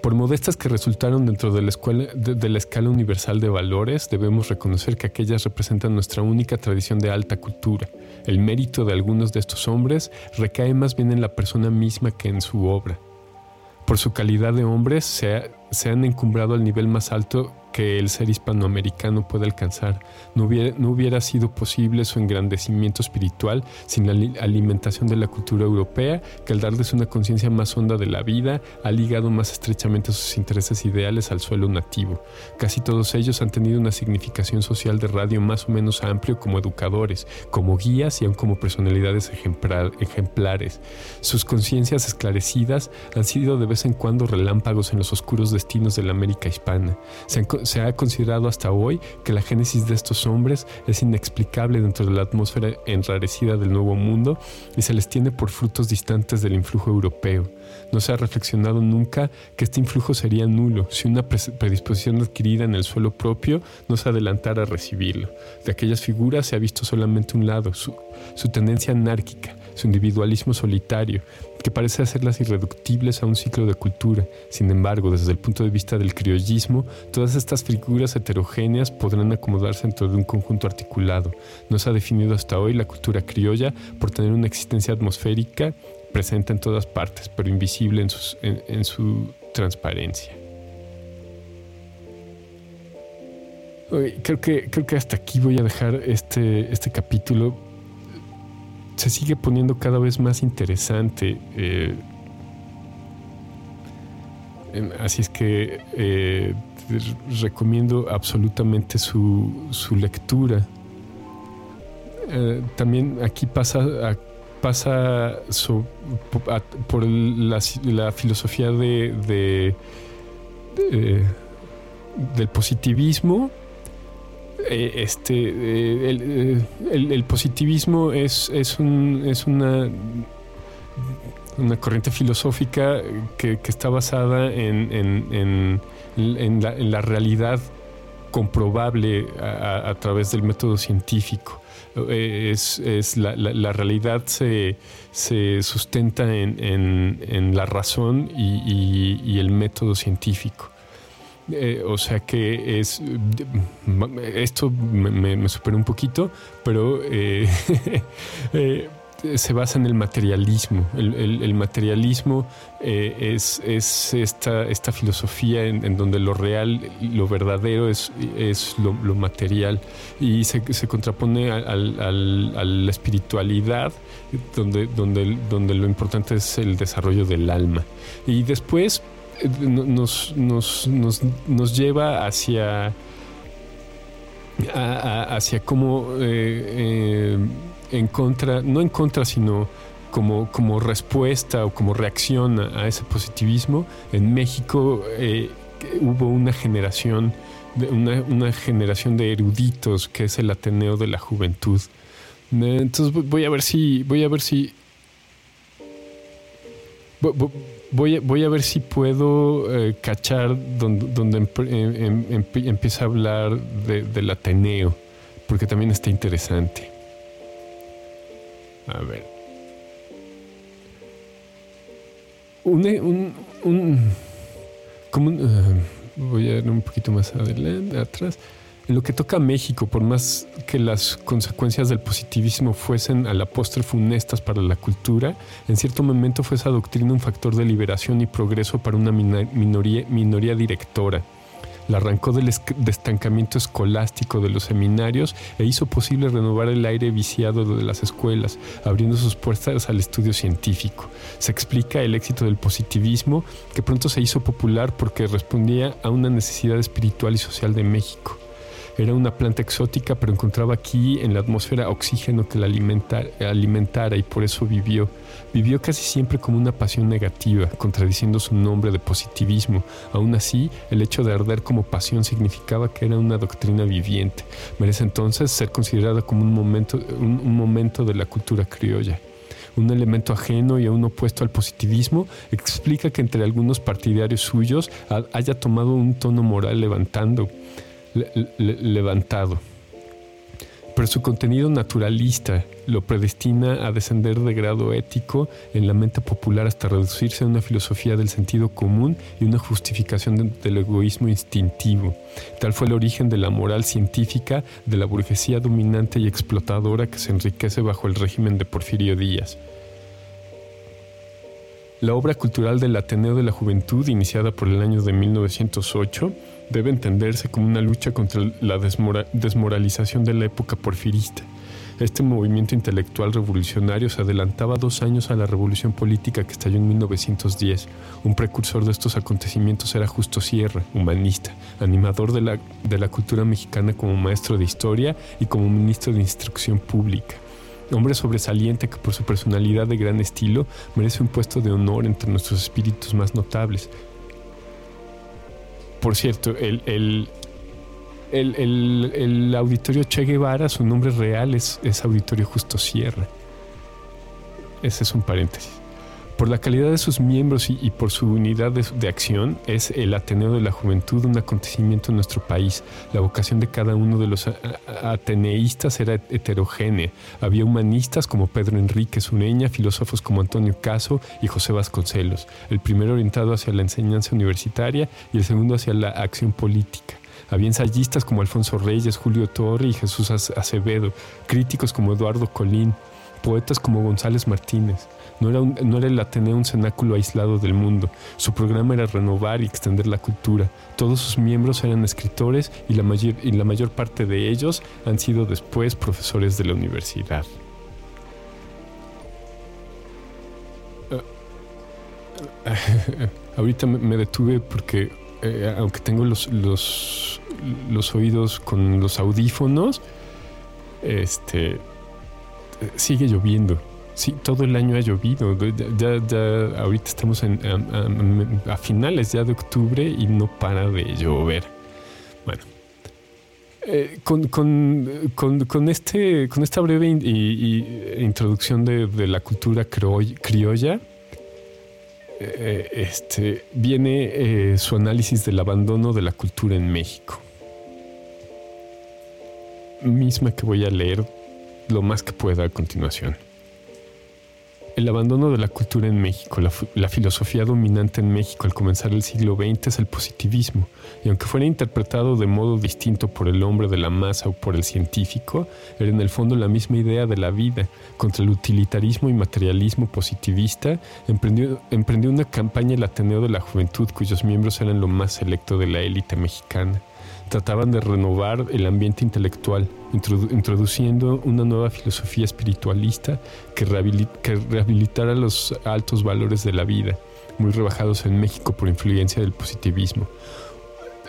Por modestas que resultaron dentro de la, escuela, de, la escala universal de valores, debemos reconocer que aquellas representan nuestra única tradición de alta cultura. El mérito de algunos de estos hombres recae más bien en la persona misma que en su obra. Por su calidad de hombres se, se han encumbrado al nivel más alto que el ser hispanoamericano puede alcanzar. No hubiera, no hubiera sido posible su engrandecimiento espiritual sin la alimentación de la cultura europea, que al darles una conciencia más honda de la vida, ha ligado más estrechamente sus intereses ideales al suelo nativo. Casi todos ellos han tenido una significación social de radio más o menos amplio como educadores, como guías y aún como personalidades ejemplares. Sus conciencias esclarecidas han sido de vez en cuando relámpagos en los oscuros destinos de la América hispana. Ha considerado hasta hoy que la génesis de estos hombres es inexplicable dentro de la atmósfera enrarecida del Nuevo Mundo y se les tiene por frutos distantes del influjo europeo. No se ha reflexionado nunca que este influjo sería nulo si una predisposición adquirida en el suelo propio no se adelantara a recibirlo. De aquellas figuras se ha visto solamente un lado, su, su tendencia anárquica, su individualismo solitario, que parece hacerlas irreductibles a un ciclo de cultura. Sin embargo, desde el punto de vista del criollismo, todas estas figuras heterogéneas podrán acomodarse dentro de un conjunto articulado. No se ha definido hasta hoy la cultura criolla por tener una existencia atmosférica presente en todas partes, pero invisible en, en su transparencia. Creo que, creo que hasta aquí voy a dejar este, este capítulo se sigue poniendo cada vez más interesante. Eh, así es que eh, recomiendo absolutamente su, su lectura. Eh, también aquí pasa, pasa por la, filosofía de, del positivismo eh, este, eh, eh, el, positivismo es, es, un, es una, una corriente filosófica que, está basada en, la, realidad comprobable a, través del método científico. Es, la, realidad se, sustenta en, la razón y el método científico. Eh, o sea que es. Esto me, me superó un poquito, pero eh, eh, se basa en el materialismo. El, materialismo es, esta, esta, filosofía en, donde lo real, lo verdadero es, es lo, material y se, contrapone a la espiritualidad, donde, donde, donde lo importante es el desarrollo del alma. Y después nos, nos, nos, nos lleva hacia, hacia cómo eh, eh, en contra, no en contra, sino como, como respuesta o como reacción a, ese positivismo. En México eh, hubo una generación, una, generación de eruditos que es el Ateneo de la Juventud. Entonces voy a ver si, voy a ver si a ver si puedo eh, cachar donde, donde em, em, empieza a hablar del Ateneo, porque también está interesante. A ver. Un, un, como eh, voy a ir un poquito más adelante, atrás. En lo que toca a México, por más que las consecuencias del positivismo fuesen a la postre funestas para la cultura, en cierto momento fue esa doctrina un factor de liberación y progreso para una minoría, minoría directora. La arrancó del estancamiento escolástico de los seminarios e hizo posible renovar el aire viciado de las escuelas, abriendo sus puertas al estudio científico. Se explica el éxito del positivismo, que pronto se hizo popular porque respondía a una necesidad espiritual y social de México. Era una planta exótica, pero encontraba aquí en la atmósfera oxígeno que la alimentara y por eso vivió. Vivió casi siempre como una pasión negativa, contradiciendo su nombre de positivismo. Aún así, el hecho de arder como pasión significaba que era una doctrina viviente. Merece entonces ser considerada como un momento, un momento de la cultura criolla un elemento ajeno y aún opuesto al positivismo, explica que entre algunos partidarios suyos haya tomado un tono moral levantando levantado. Pero su contenido naturalista lo predestina a descender de grado ético en la mente popular hasta reducirse a una filosofía del sentido común y una justificación del egoísmo instintivo. Tal fue el origen de la moral científica de la burguesía dominante y explotadora que se enriquece bajo el régimen de Porfirio Díaz. La obra cultural del Ateneo de la Juventud, iniciada por el año de 1908, debe entenderse como una lucha contra la desmoralización de la época porfirista. Este movimiento intelectual revolucionario se adelantaba dos años a la revolución política que estalló en 1910. Un precursor de estos acontecimientos era Justo Sierra, humanista, animador de la, de la cultura mexicana como maestro de historia y como ministro de instrucción pública hombre sobresaliente que por su personalidad de gran estilo merece un puesto de honor entre nuestros espíritus más notables. Por cierto, el, el, el, auditorio Che Guevara, su nombre real es, es Auditorio Justo Sierra. Ese es un paréntesis. Por la calidad de sus miembros y, por su unidad de, acción, es el Ateneo de la Juventud un acontecimiento en nuestro país. La vocación de cada uno de los ateneístas era heterogénea. Había humanistas como Pedro Enrique Zureña, filósofos como Antonio Caso y José Vasconcelos, el primero orientado hacia la enseñanza universitaria y el segundo hacia la acción política. Había ensayistas como Alfonso Reyes, Julio Torre y Jesús Acevedo, críticos como Eduardo Colín, poetas como González Martínez. No era, no era el Ateneo un cenáculo aislado del mundo. Su programa era renovar y extender la cultura. Todos sus miembros eran escritores y la mayor, y la mayor parte de ellos han sido después profesores de la universidad. Ahorita me detuve porque eh, aunque tengo los, los, los, oídos con los audífonos, este, sigue lloviendo. Sí, todo el año ha llovido. Ya, ya ahorita estamos en, a, finales ya de octubre y no para de llover. Bueno, eh, con, con, con, este, con esta breve introducción de, la cultura criolla, eh, este, viene eh, su análisis del abandono de la cultura en México. Misma que voy a leer lo más que pueda a continuación. El abandono de la cultura en México, la, filosofía dominante en México al comenzar el siglo XX es el positivismo, y aunque fuera interpretado de modo distinto por el hombre de la masa o por el científico, era en el fondo la misma idea de la vida. Contra el utilitarismo y materialismo positivista, emprendió, emprendió una campaña el Ateneo de la Juventud cuyos miembros eran lo más selecto de la élite mexicana trataban de renovar el ambiente intelectual, introduciendo una nueva filosofía espiritualista que, rehabilitara los altos valores de la vida, muy rebajados en México por influencia del positivismo.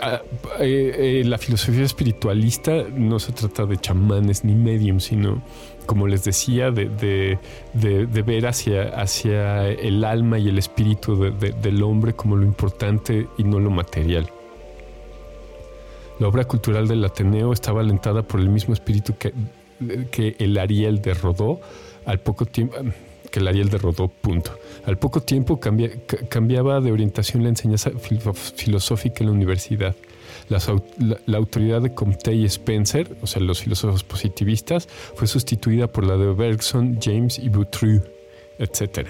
Ah, eh, eh, la filosofía espiritualista no se trata de chamanes ni mediums, sino, como les decía, de, ver hacia, hacia, el alma y el espíritu del hombre como lo importante y no lo material. La obra cultural del Ateneo estaba alentada por el mismo espíritu que, que el Ariel de Rodó al poco tiempo que el Ariel de punto. Al poco tiempo cambiaba de orientación la enseñanza filosófica en la universidad. La, autoridad de Comte y Spencer, o sea, los filósofos positivistas, fue sustituida por la de Bergson, James y Boutroux, etc.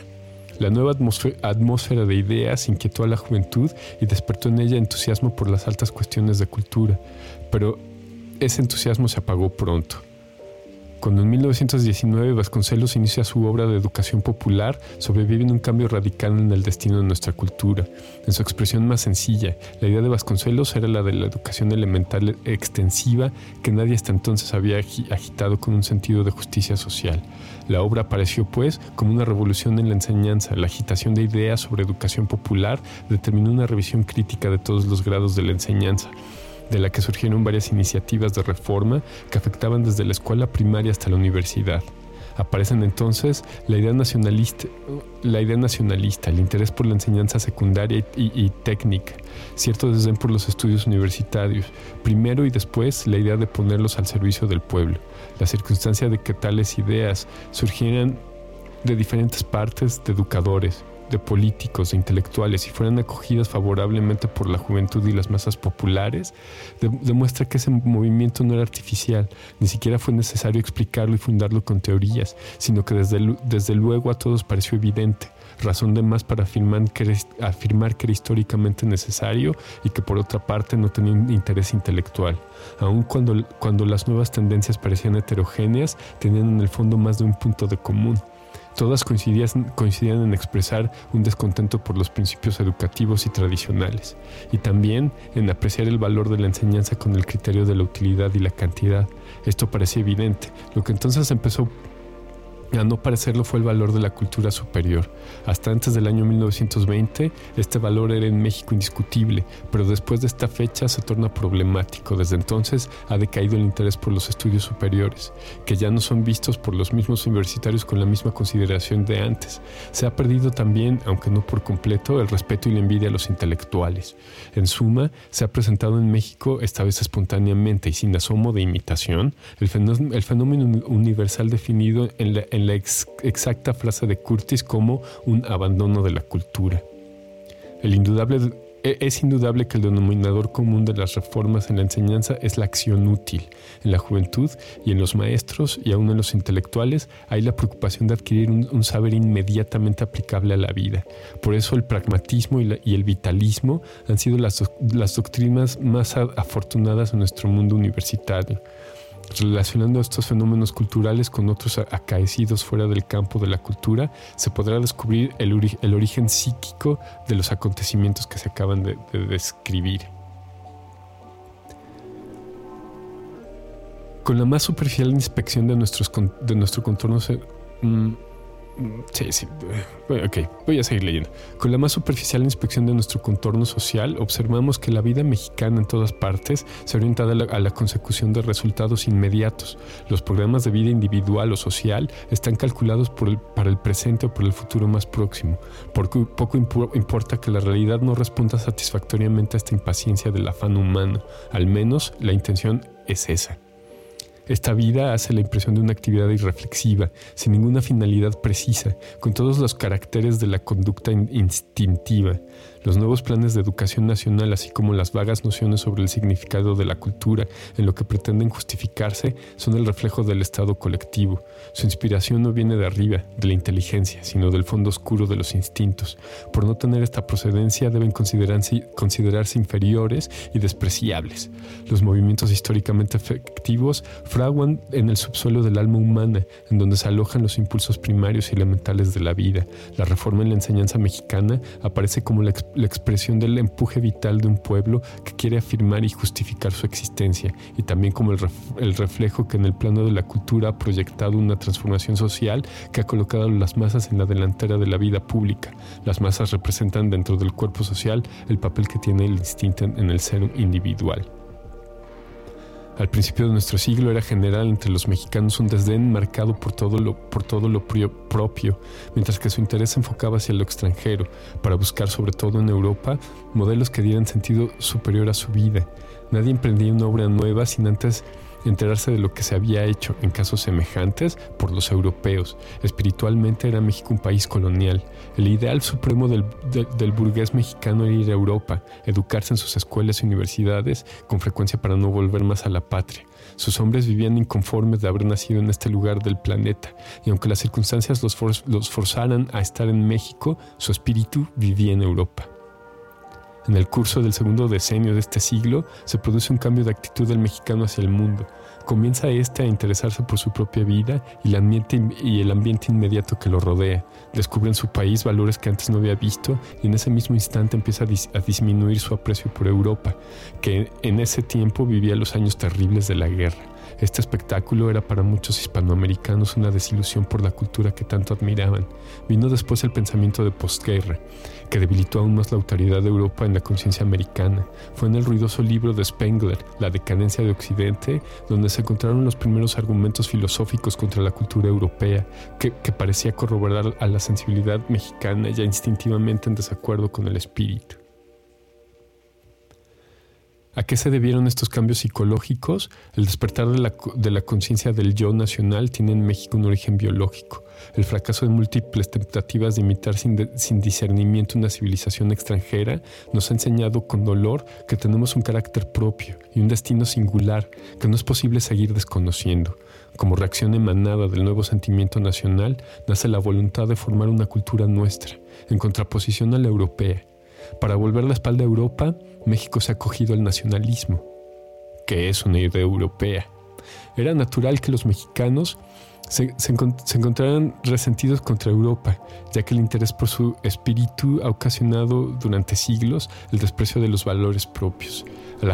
La nueva atmósfera de ideas inquietó a la juventud y despertó en ella entusiasmo por las altas cuestiones de cultura, pero ese entusiasmo se apagó pronto. Cuando en 1919 Vasconcelos inicia su obra de educación popular, sobrevive un cambio radical en el destino de nuestra cultura. En su expresión más sencilla, la idea de Vasconcelos era la de la educación elemental extensiva que nadie hasta entonces había agitado con un sentido de justicia social. La obra apareció, pues, como una revolución en la enseñanza. La agitación de ideas sobre educación popular determinó una revisión crítica de todos los grados de la enseñanza de la que surgieron varias iniciativas de reforma que afectaban desde la escuela primaria hasta la universidad. Aparecen entonces la idea nacionalista, la idea nacionalista el interés por la enseñanza secundaria y, técnica, cierto desdén por los estudios universitarios, primero y después la idea de ponerlos al servicio del pueblo, la circunstancia de que tales ideas surgieran de diferentes partes de educadores, de políticos, de intelectuales y fueran acogidas favorablemente por la juventud y las masas populares, demuestra que ese movimiento no era artificial, ni siquiera fue necesario explicarlo y fundarlo con teorías, sino que desde, desde luego a todos pareció evidente, razón de más para afirmar que, era, afirmar que era históricamente necesario y que por otra parte no tenía interés intelectual. Aun cuando, cuando las nuevas tendencias parecían heterogéneas, tenían en el fondo más de un punto de común Todas coincidían, coincidían en expresar un descontento por los principios educativos y tradicionales, y también en apreciar el valor de la enseñanza con el criterio de la utilidad y la cantidad. Esto parecía evidente, lo que entonces empezó a no parecerlo fue el valor de la cultura superior. Hasta antes del año 1920, este valor era en México indiscutible, pero después de esta fecha se torna problemático. Desde entonces ha decaído el interés por los estudios superiores, que ya no son vistos por los mismos universitarios con la misma consideración de antes. Se ha perdido también, aunque no por completo, el respeto y la envidia a los intelectuales. En suma, se ha presentado en México, esta vez espontáneamente y sin asomo de imitación, el fenómeno, universal definido en la la exacta frase de Curtis como un abandono de la cultura. El indudable, e, es indudable que el denominador común de las reformas en la enseñanza es la acción útil. En la juventud y en los maestros y aún en los intelectuales hay la preocupación de adquirir un, saber inmediatamente aplicable a la vida. Por eso el pragmatismo y, y el vitalismo han sido las, las doctrinas más afortunadas en nuestro mundo universitario relacionando estos fenómenos culturales con otros acaecidos fuera del campo de la cultura, se podrá descubrir el, origen psíquico de los acontecimientos que se acaban de, describir. Con la más superficial inspección de, nuestros, de nuestro contorno mm, Sí, sí. Ok, voy a seguir leyendo. Con la más superficial inspección de nuestro contorno social, observamos que la vida mexicana en todas partes se orienta a la, a la consecución de resultados inmediatos. Los programas de vida individual o social están calculados para el presente o por el futuro más próximo. Porque poco importa que la realidad no responda satisfactoriamente a esta impaciencia del afán humano. Al menos la intención es esa. Esta vida hace la impresión de una actividad irreflexiva, sin ninguna finalidad precisa, con todos los caracteres de la conducta instintiva. Los nuevos planes de educación nacional, así como las vagas nociones sobre el significado de la cultura en lo que pretenden justificarse, son el reflejo del estado colectivo. Su inspiración no viene de arriba, de la inteligencia, sino del fondo oscuro de los instintos. Por no tener esta procedencia deben considerarse, considerarse inferiores y despreciables. Los movimientos históricamente efectivos fraguan en el subsuelo del alma humana, en donde se alojan los impulsos primarios y elementales de la vida. La reforma en la enseñanza mexicana aparece como la la expresión del empuje vital de un pueblo que quiere afirmar y justificar su existencia, y también como el, reflejo que en el plano de la cultura ha proyectado una transformación social que ha colocado a las masas en la delantera de la vida pública. Las masas representan dentro del cuerpo social el papel que tiene el instinto en el ser individual. Al principio de nuestro siglo era general entre los mexicanos un desdén marcado por todo lo, por todo lo propio, mientras que su interés se enfocaba hacia lo extranjero, para buscar sobre todo en Europa modelos que dieran sentido superior a su vida. Nadie emprendía una obra nueva sin antes enterarse de lo que se había hecho en casos semejantes por los europeos. Espiritualmente era México un país colonial. El ideal supremo del, burgués mexicano era ir a Europa, educarse en sus escuelas y universidades, con frecuencia para no volver más a la patria. Sus hombres vivían inconformes de haber nacido en este lugar del planeta, y aunque las circunstancias los, los forzaran a estar en México, su espíritu vivía en Europa. En el curso del segundo decenio de este siglo se produce un cambio de actitud del mexicano hacia el mundo. Comienza éste a interesarse por su propia vida y el, ambiente, inmediato que lo rodea. Descubre en su país valores que antes no había visto y en ese mismo instante empieza a disminuir su aprecio por Europa, que en ese tiempo vivía los años terribles de la guerra. Este espectáculo era para muchos hispanoamericanos una desilusión por la cultura que tanto admiraban. Vino después el pensamiento de postguerra, que debilitó aún más la autoridad de Europa en la conciencia americana. Fue en el ruidoso libro de Spengler, La decadencia de Occidente, donde se encontraron los primeros argumentos filosóficos contra la cultura europea, que, parecía corroborar a la sensibilidad mexicana ya instintivamente en desacuerdo con el espíritu. ¿A qué se debieron estos cambios psicológicos? El despertar de la, de la conciencia del yo nacional tiene en México un origen biológico. El fracaso de múltiples tentativas de imitar sin, sin discernimiento una civilización extranjera nos ha enseñado con dolor que tenemos un carácter propio y un destino singular que no es posible seguir desconociendo. Como reacción emanada del nuevo sentimiento nacional, nace la voluntad de formar una cultura nuestra, en contraposición a la europea para volver la espalda a Europa, México se ha acogido al nacionalismo, que es una idea europea. Era natural que los mexicanos se, encontraron resentidos contra Europa, ya que el interés por su espíritu ha ocasionado durante siglos el desprecio de los valores propios. A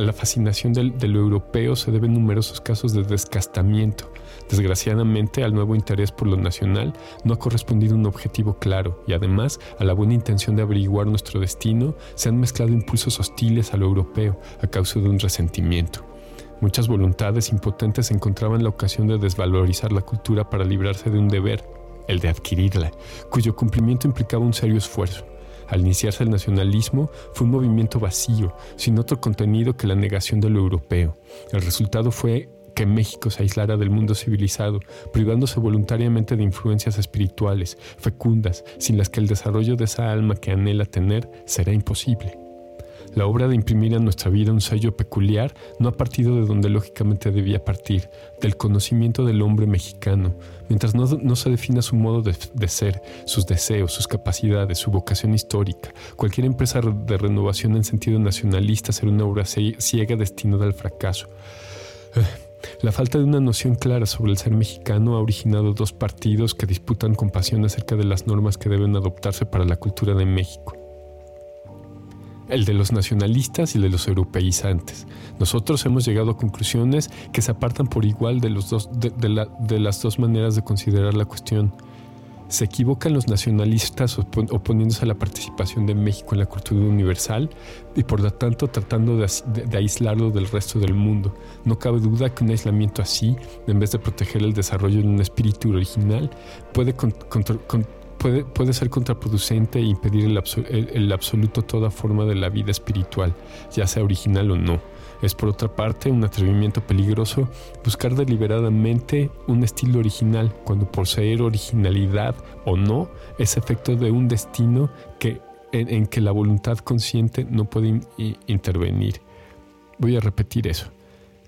la, fascinación de lo europeo se deben numerosos casos de descastamiento. Desgraciadamente, al nuevo interés por lo nacional no ha correspondido un objetivo claro y además a la buena intención de averiguar nuestro destino se han mezclado impulsos hostiles a lo europeo a causa de un resentimiento. Muchas voluntades impotentes encontraban la ocasión de desvalorizar la cultura para librarse de un deber, el de adquirirla, cuyo cumplimiento implicaba un serio esfuerzo. Al iniciarse el nacionalismo, fue un movimiento vacío, sin otro contenido que la negación de lo europeo. El resultado fue que México se aislara del mundo civilizado, privándose voluntariamente de influencias espirituales, fecundas, sin las que el desarrollo de esa alma que anhela tener será imposible. La obra de imprimir a nuestra vida un sello peculiar no ha partido de donde lógicamente debía partir, del conocimiento del hombre mexicano, mientras no, se defina su modo de, de, ser, sus deseos, sus capacidades, su vocación histórica. Cualquier empresa de renovación en sentido nacionalista será una obra ciega destinada al fracaso. La falta de una noción clara sobre el ser mexicano ha originado dos partidos que disputan con pasión acerca de las normas que deben adoptarse para la cultura de México el de los nacionalistas y el de los europeizantes. Nosotros hemos llegado a conclusiones que se apartan por igual de, de, las dos maneras de considerar la cuestión. Se equivocan los nacionalistas oponiéndose a la participación de México en la cultura universal y por lo tanto tratando de, aislarlo del resto del mundo. No cabe duda que un aislamiento así, en vez de proteger el desarrollo de un espíritu original, puede ser contraproducente e impedir el absoluto toda forma de la vida espiritual, ya sea original o no. Es por otra parte un atrevimiento peligroso buscar deliberadamente un estilo original cuando poseer originalidad o no es efecto de un destino que, en que la voluntad consciente no puede intervenir. Voy a repetir eso.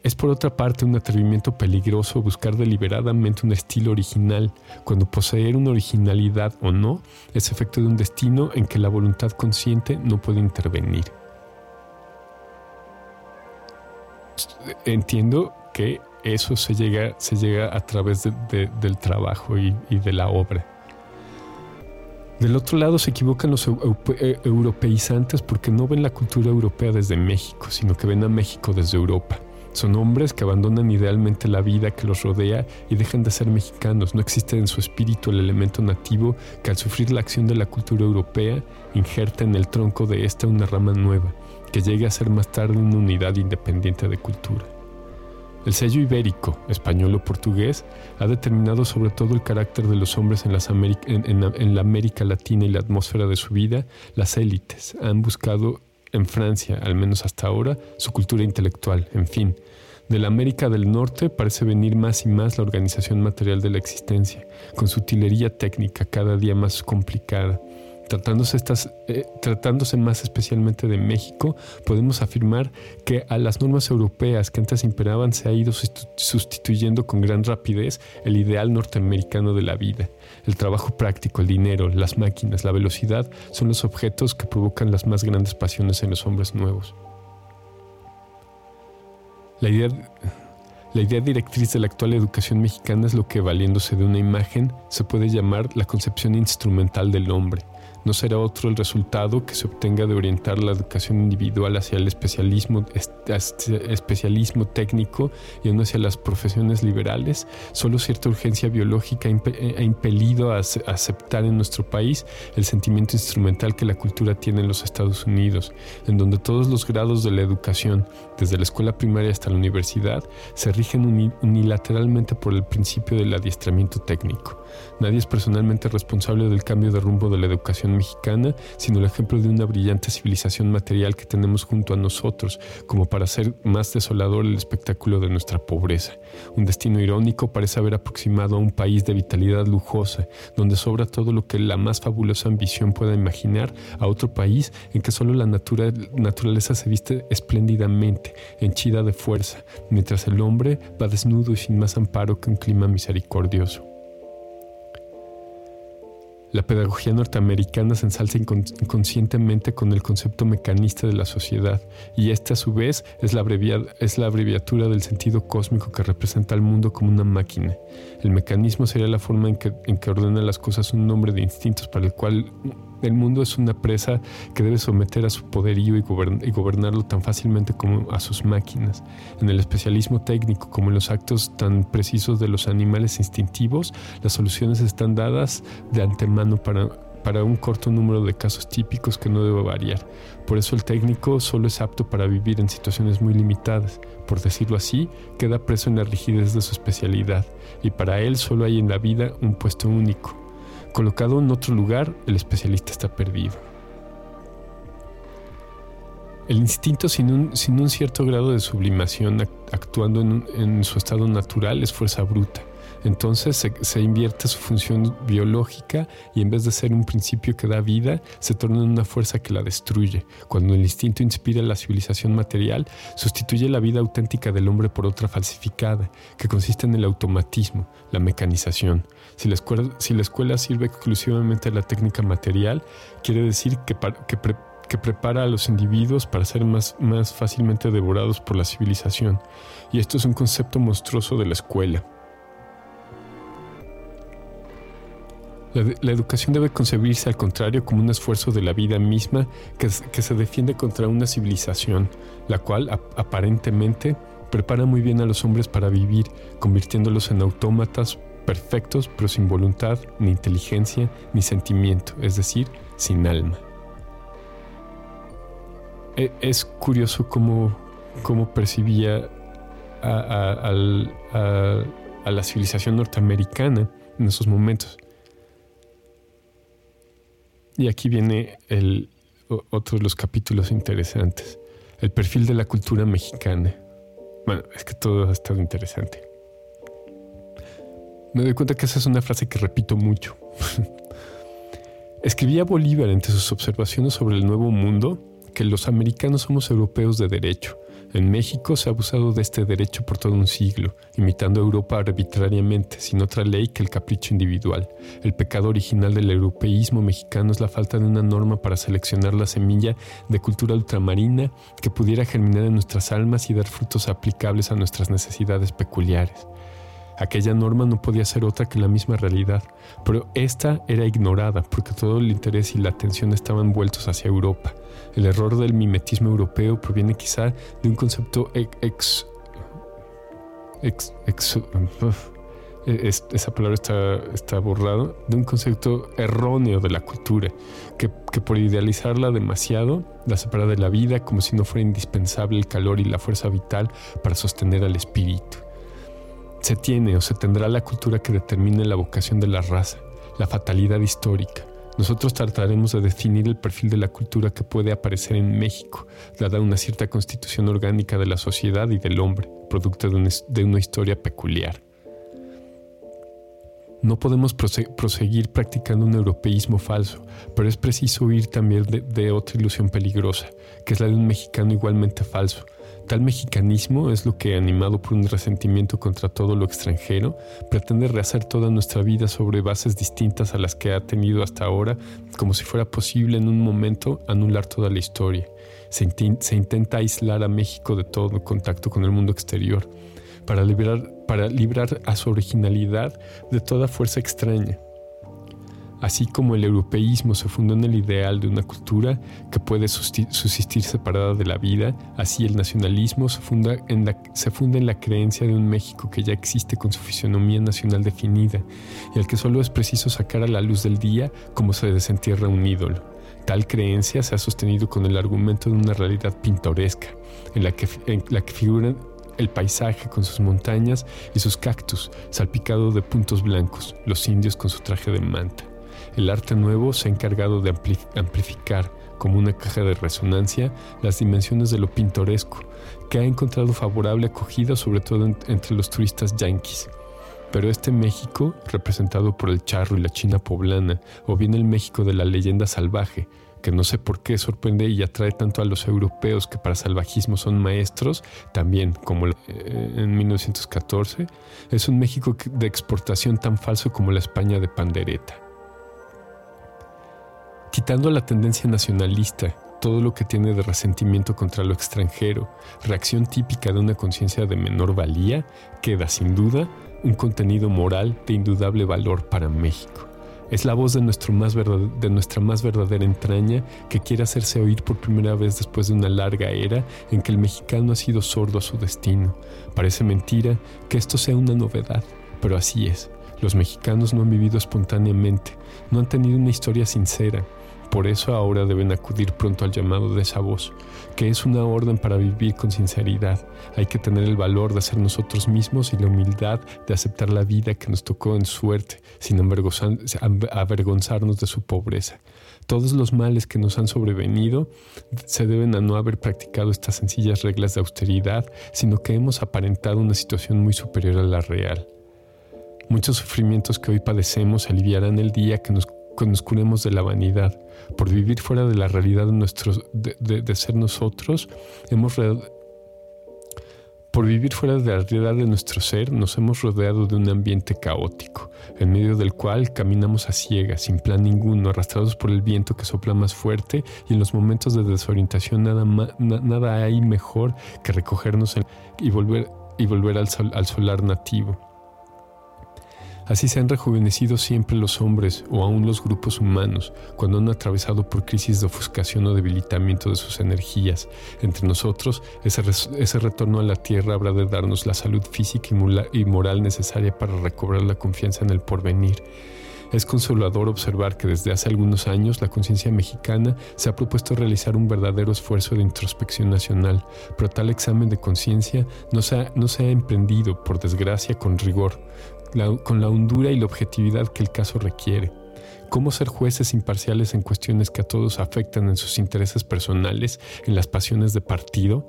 Es por otra parte un atrevimiento peligroso buscar deliberadamente un estilo original, cuando poseer una originalidad o no es efecto de un destino en que la voluntad consciente no puede intervenir. Entiendo que eso se llega, se llega a través del trabajo y, de la obra. Del otro lado se equivocan los eh, europeizantes porque no ven la cultura europea desde México, sino que ven a México desde Europa. Son hombres que abandonan idealmente la vida que los rodea y dejan de ser mexicanos. No existe en su espíritu el elemento nativo que al sufrir la acción de la cultura europea injerta en el tronco de esta una rama nueva, que llegue a ser más tarde una unidad independiente de cultura. El sello ibérico, español o portugués, ha determinado sobre todo el carácter de los hombres en, la América Latina y la atmósfera de su vida. Las élites han buscado en Francia, al menos hasta ahora, su cultura intelectual, en fin. De la América del Norte parece venir más y más la organización material de la existencia, con su utilería técnica cada día más complicada, Tratándose, estas, eh, tratándose más especialmente de México, podemos afirmar que a las normas europeas que antes imperaban se ha ido sustituyendo con gran rapidez el ideal norteamericano de la vida. El trabajo práctico, el dinero, las máquinas, la velocidad son los objetos que provocan las más grandes pasiones en los hombres nuevos. La idea, la idea directriz de la actual educación mexicana es lo que, valiéndose de una imagen, se puede llamar la concepción instrumental del hombre no será otro el resultado que se obtenga de orientar la educación individual hacia el especialismo, especialismo técnico y no hacia las profesiones liberales. Solo cierta urgencia biológica ha impelido a aceptar en nuestro país el sentimiento instrumental que la cultura tiene en los Estados Unidos, en donde todos los grados de la educación, desde la escuela primaria hasta la universidad, se rigen unilateralmente por el principio del adiestramiento técnico. Nadie es personalmente responsable del cambio de rumbo de la educación mexicana, sino el ejemplo de una brillante civilización material que tenemos junto a nosotros, como para hacer más desolador el espectáculo de nuestra pobreza. Un destino irónico parece haber aproximado a un país de vitalidad lujosa, donde sobra todo lo que la más fabulosa ambición pueda imaginar, a otro país en que solo la naturaleza se viste espléndidamente, henchida de fuerza, mientras el hombre va desnudo y sin más amparo que un clima misericordioso. La pedagogía norteamericana se ensalza inconscientemente con el concepto mecanista de la sociedad, y este a su vez es la, es la abreviatura del sentido cósmico que representa al mundo como una máquina. El mecanismo sería la forma en que, en que ordena las cosas un nombre de instintos para el cual el mundo es una presa que debe someter a su poderío y, gobernarlo tan fácilmente como a sus máquinas. En el especialismo técnico como en los actos tan precisos de los animales instintivos, las soluciones están dadas de antemano para, para un corto número de casos típicos que no debe variar. Por eso el técnico solo es apto para vivir en situaciones muy limitadas. Por decirlo así, queda preso en la rigidez de su especialidad y para él solo hay en la vida un puesto único Colocado en otro lugar, el especialista está perdido. El instinto sin un, cierto grado de sublimación actuando en su estado natural es fuerza bruta entonces se, invierte su función biológica y en vez de ser un principio que da vida, se torna en una fuerza que la destruye. Cuando el instinto inspira la civilización material, sustituye la vida auténtica del hombre por otra falsificada, que consiste en el automatismo, la mecanización. Si la escuela, sirve exclusivamente a la técnica material, quiere decir que, prepara a los individuos para ser más fácilmente devorados por la civilización. Y esto es un concepto monstruoso de la escuela. La, educación debe concebirse al contrario como un esfuerzo de la vida misma que, se defiende contra una civilización, la cual aparentemente prepara muy bien a los hombres para vivir, convirtiéndolos en autómatas perfectos pero sin voluntad, ni inteligencia, ni sentimiento, es decir, sin alma. E, es curioso cómo, cómo percibía a la civilización norteamericana en esos momentos. Y aquí viene el, otro de los capítulos interesantes. El perfil de la cultura mexicana. Bueno, es que todo ha estado interesante. Me doy cuenta que esa es una frase que repito mucho. Escribía Bolívar entre sus observaciones sobre el Nuevo Mundo que los americanos somos europeos de derecho en México se ha abusado de este derecho por todo un siglo, imitando a Europa arbitrariamente, sin otra ley que el capricho individual. El pecado original del europeísmo mexicano es la falta de una norma para seleccionar la semilla de cultura ultramarina que pudiera germinar en nuestras almas y dar frutos aplicables a nuestras necesidades peculiares. Aquella norma no podía ser otra que la misma realidad, pero esta era ignorada porque todo el interés y la atención estaban vueltos hacia Europa. El error del mimetismo europeo proviene quizá de un concepto ex... ex, esa palabra está, está borrada, de un concepto erróneo de la cultura, que, que por idealizarla demasiado la separa de la vida como si no fuera indispensable el calor y la fuerza vital para sostener al espíritu. Se tiene o se tendrá la cultura que determine la vocación de la raza, la fatalidad histórica. Nosotros trataremos de definir el perfil de la cultura que puede aparecer en México, dada una cierta constitución orgánica de la sociedad y del hombre, producto de una, historia peculiar. No podemos proseguir practicando un europeísmo falso, pero es preciso huir también de, otra ilusión peligrosa, que es la de un mexicano igualmente falso, Tal mexicanismo es lo que, animado por un resentimiento contra todo lo extranjero, pretende rehacer toda nuestra vida sobre bases distintas a las que ha tenido hasta ahora, como si fuera posible en un momento anular toda la historia. Se, intenta aislar a México de todo contacto con el mundo exterior, para para librar a su originalidad de toda fuerza extraña. Así como el europeísmo se fundó en el ideal de una cultura que puede subsistir separada de la vida, así el nacionalismo se funda, en la, creencia de un México que ya existe con su fisionomía nacional definida y al que solo es preciso sacar a la luz del día como se desentierra un ídolo. Tal creencia se ha sostenido con el argumento de una realidad pintoresca, en la que, en la que figuran el paisaje con sus montañas y sus cactus, salpicado de puntos blancos, los indios con su traje de manta. El arte nuevo se ha encargado de amplificar como una caja de resonancia las dimensiones de lo pintoresco, que ha encontrado favorable acogida sobre todo entre los turistas yanquis. Pero este México, representado por el charro y la china poblana, o bien el México de la leyenda salvaje, que no sé por qué sorprende y atrae tanto a los europeos que para salvajismo son maestros, también como eh, en 1914, es un México de exportación tan falso como la España de pandereta. Quitando la tendencia nacionalista, todo lo que tiene de resentimiento contra lo extranjero, reacción típica de una conciencia de menor valía, queda sin duda un contenido moral de indudable valor para México. Es la voz de, nuestro más de nuestra más verdadera entraña que quiere hacerse oír por primera vez después de una larga era en que el mexicano ha sido sordo a su destino. Parece mentira que esto sea una novedad, pero así es. Los mexicanos no han vivido espontáneamente, no han tenido una historia sincera, por eso ahora deben acudir pronto al llamado de esa voz, que es una orden para vivir con sinceridad. Hay que tener el valor de ser nosotros mismos y la humildad de aceptar la vida que nos tocó en suerte, sin avergonzarnos de su pobreza. Todos los males que nos han sobrevenido se deben a no haber practicado estas sencillas reglas de austeridad, sino que hemos aparentado una situación muy superior a la real. Muchos sufrimientos que hoy padecemos aliviarán el día que nos que nos curemos de la vanidad. Por vivir fuera de la realidad de, nuestros, de, ser nosotros, hemos por vivir fuera de la realidad de nuestro ser, nos hemos rodeado de un ambiente caótico, en medio del cual caminamos a ciegas, sin plan ninguno, arrastrados por el viento que sopla más fuerte y en los momentos de desorientación nada, nada hay mejor que recogernos y volver, y volver al, al solar nativo. Así se han rejuvenecido siempre los hombres o aún los grupos humanos cuando han atravesado por crisis de ofuscación o debilitamiento de sus energías. Entre nosotros, ese, retorno a la tierra habrá de darnos la salud física y moral necesaria para recobrar la confianza en el porvenir. Es consolador observar que desde hace algunos años la conciencia mexicana se ha propuesto realizar un verdadero esfuerzo de introspección nacional, pero tal examen de conciencia no, no se ha emprendido, por desgracia, con rigor con la hondura y la objetividad que el caso requiere. Cómo ser jueces imparciales en cuestiones que a todos afectan en sus intereses personales, en las pasiones de partido.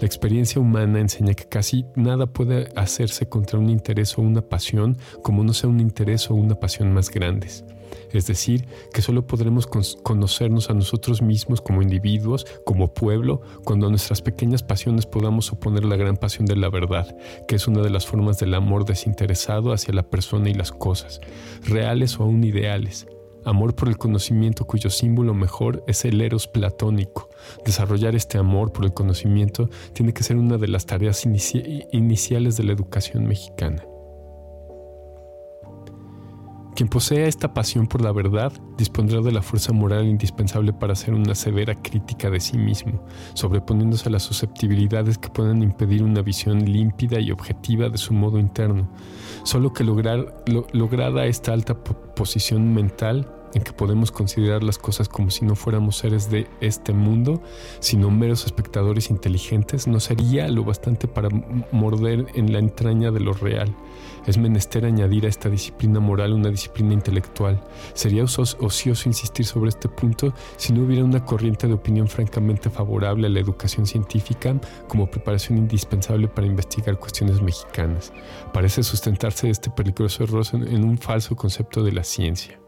La experiencia humana enseña que casi nada puede hacerse contra un interés o una pasión como no sea un interés o una pasión más grandes es decir, que solo podremos conocernos a nosotros mismos como individuos, como pueblo, cuando a nuestras pequeñas pasiones podamos oponer la gran pasión de la verdad, que es una de las formas del amor desinteresado hacia la persona y las cosas, reales o aún ideales. Amor por el conocimiento cuyo símbolo mejor es el eros platónico. Desarrollar este amor por el conocimiento tiene que ser una de las tareas iniciales de la educación mexicana. Quien posea esta pasión por la verdad dispondrá de la fuerza moral indispensable para hacer una severa crítica de sí mismo, sobreponiéndose a las susceptibilidades que puedan impedir una visión límpida y objetiva de su modo interno. Solo que lograr, lograda esta alta posición mental, en que podemos considerar las cosas como si no fuéramos seres de este mundo, sino meros espectadores inteligentes, no sería lo bastante para morder en la entraña de lo real. Es menester añadir a esta disciplina moral una disciplina intelectual. Sería ocioso insistir sobre este punto si no hubiera una corriente de opinión francamente favorable a la educación científica como preparación indispensable para investigar cuestiones mexicanas. Parece sustentarse este peligroso error en un falso concepto de la ciencia.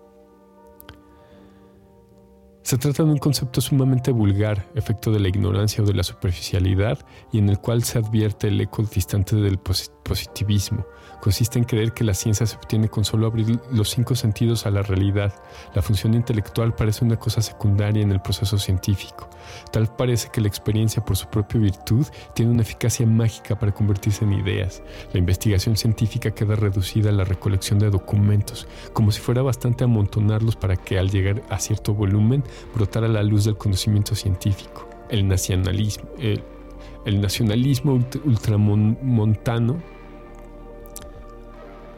Se trata de un concepto sumamente vulgar, efecto de la ignorancia o de la superficialidad, y en el cual se advierte el eco distante del positivismo, consiste en creer que la ciencia se obtiene con solo abrir los cinco sentidos a la realidad. La función intelectual parece una cosa secundaria en el proceso científico. Tal parece que la experiencia por su propia virtud tiene una eficacia mágica para convertirse en ideas. La investigación científica queda reducida a la recolección de documentos, como si fuera bastante amontonarlos para que al llegar a cierto volumen brotara la luz del conocimiento científico. El nacionalismo, el, el nacionalismo ultramontano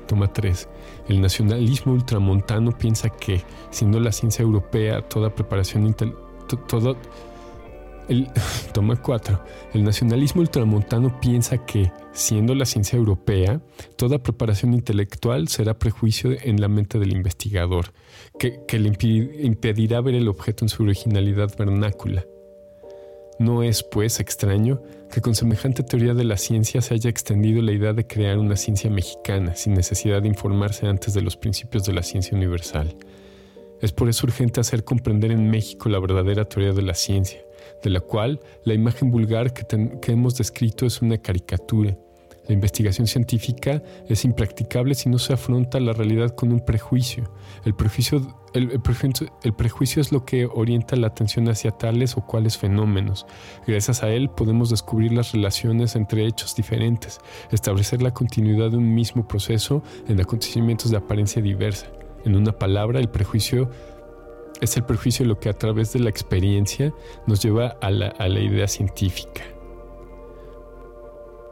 Toma 3. El nacionalismo ultramontano piensa que, siendo la ciencia europea, toda preparación todo el, toma 4. El nacionalismo ultramontano piensa que, siendo la ciencia europea, toda preparación intelectual será prejuicio en la mente del investigador, que, que le impedirá ver el objeto en su originalidad vernácula. No es, pues, extraño que con semejante teoría de la ciencia se haya extendido la idea de crear una ciencia mexicana sin necesidad de informarse antes de los principios de la ciencia universal. Es por eso urgente hacer comprender en México la verdadera teoría de la ciencia, de la cual la imagen vulgar que, que hemos descrito es una caricatura. La investigación científica es impracticable si no se afronta la realidad con un prejuicio. El prejuicio, el, prejuicio, es lo que orienta la atención hacia tales o cuales fenómenos. Gracias a él podemos descubrir las relaciones entre hechos diferentes, establecer la continuidad de un mismo proceso en acontecimientos de apariencia diversa. En una palabra, el prejuicio es el prejuicio lo que a través de la experiencia nos lleva a la idea científica